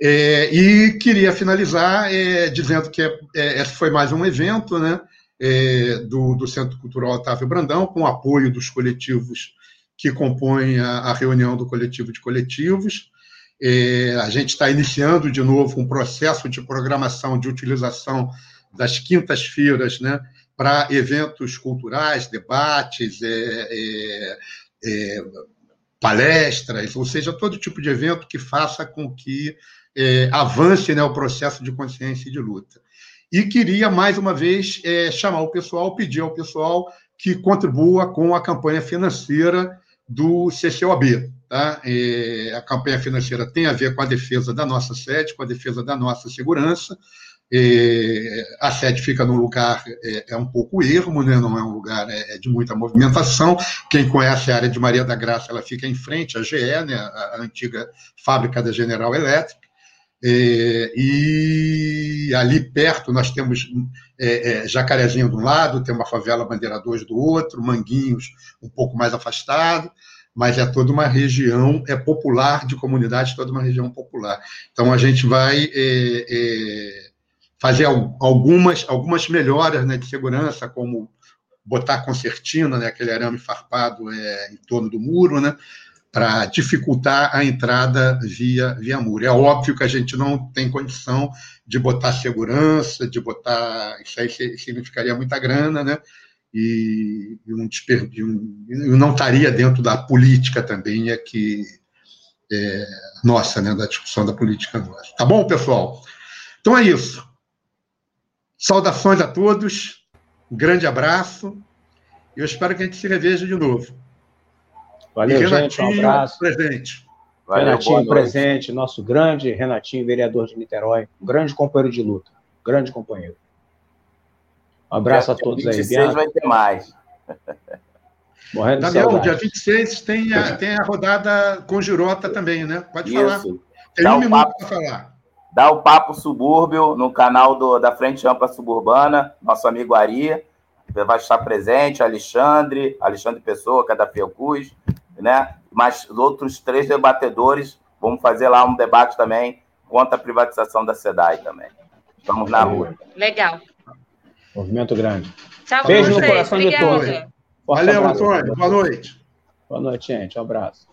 É, e queria finalizar é, dizendo que é, é, esse foi mais um evento, né? É, do, do Centro Cultural Otávio Brandão, com apoio dos coletivos que compõem a, a reunião do coletivo de coletivos. É, a gente está iniciando de novo um processo de programação de utilização das quintas-feiras né, para eventos culturais, debates, é, é, é, palestras, ou seja, todo tipo de evento que faça com que é, avance né, o processo de consciência e de luta. E queria, mais uma vez, é, chamar o pessoal, pedir ao pessoal que contribua com a campanha financeira do CCOB. Tá? É, a campanha financeira tem a ver com a defesa da nossa sede, com a defesa da nossa segurança. É, a sede fica num lugar é, é, um pouco ermo, né? não é um lugar é, é, de muita movimentação. Quem conhece a área de Maria da Graça, ela fica em frente à GE, né? a, a antiga fábrica da General Electric. É, e ali perto nós temos é, é, Jacarezinho de um lado, tem uma favela Bandeira 2 do outro, Manguinhos um pouco mais afastado, mas é toda uma região, é popular, de comunidade, toda uma região popular. Então a gente vai fazer algumas, algumas melhoras né, de segurança, como botar concertina, né, aquele arame farpado é, em torno do muro, né, para dificultar a entrada via, via muro. É óbvio que a gente não tem condição de botar segurança, de botar. Isso aí significaria muita grana, né? E, e um desperdício, não estaria dentro da política também, é que. É, nossa, né, da discussão da política nossa. Tá bom, pessoal? Então é isso. Saudações a todos, um grande abraço. Eu espero que a gente se reveja de novo. Valeu, gente. Um abraço. Presente. Valeu, Renatinho presente, nosso grande Renatinho, vereador de Niterói, um grande companheiro de luta, grande companheiro. Um abraço a todos 26 aí, vai ter mais. Morrendo Daniel, dia 26 tem a, tem a rodada com Girota também, né? Pode Isso. falar. Tem Dá um minuto para falar. Dá o Papo Subúrbio no canal do, da Frente Ampla Suburbana, nosso amigo Ari, vai estar presente, Alexandre, Alexandre Pessoa, que é da Fiocruz, né? Mas os outros três debatedores, vamos fazer lá um debate também contra a privatização da SEDAI também. Estamos na rua. Legal. Movimento grande. Tchau, Beijo no coração Obrigada. de todos. Valeu, Antônio. Boa noite. Boa noite, gente. Um abraço.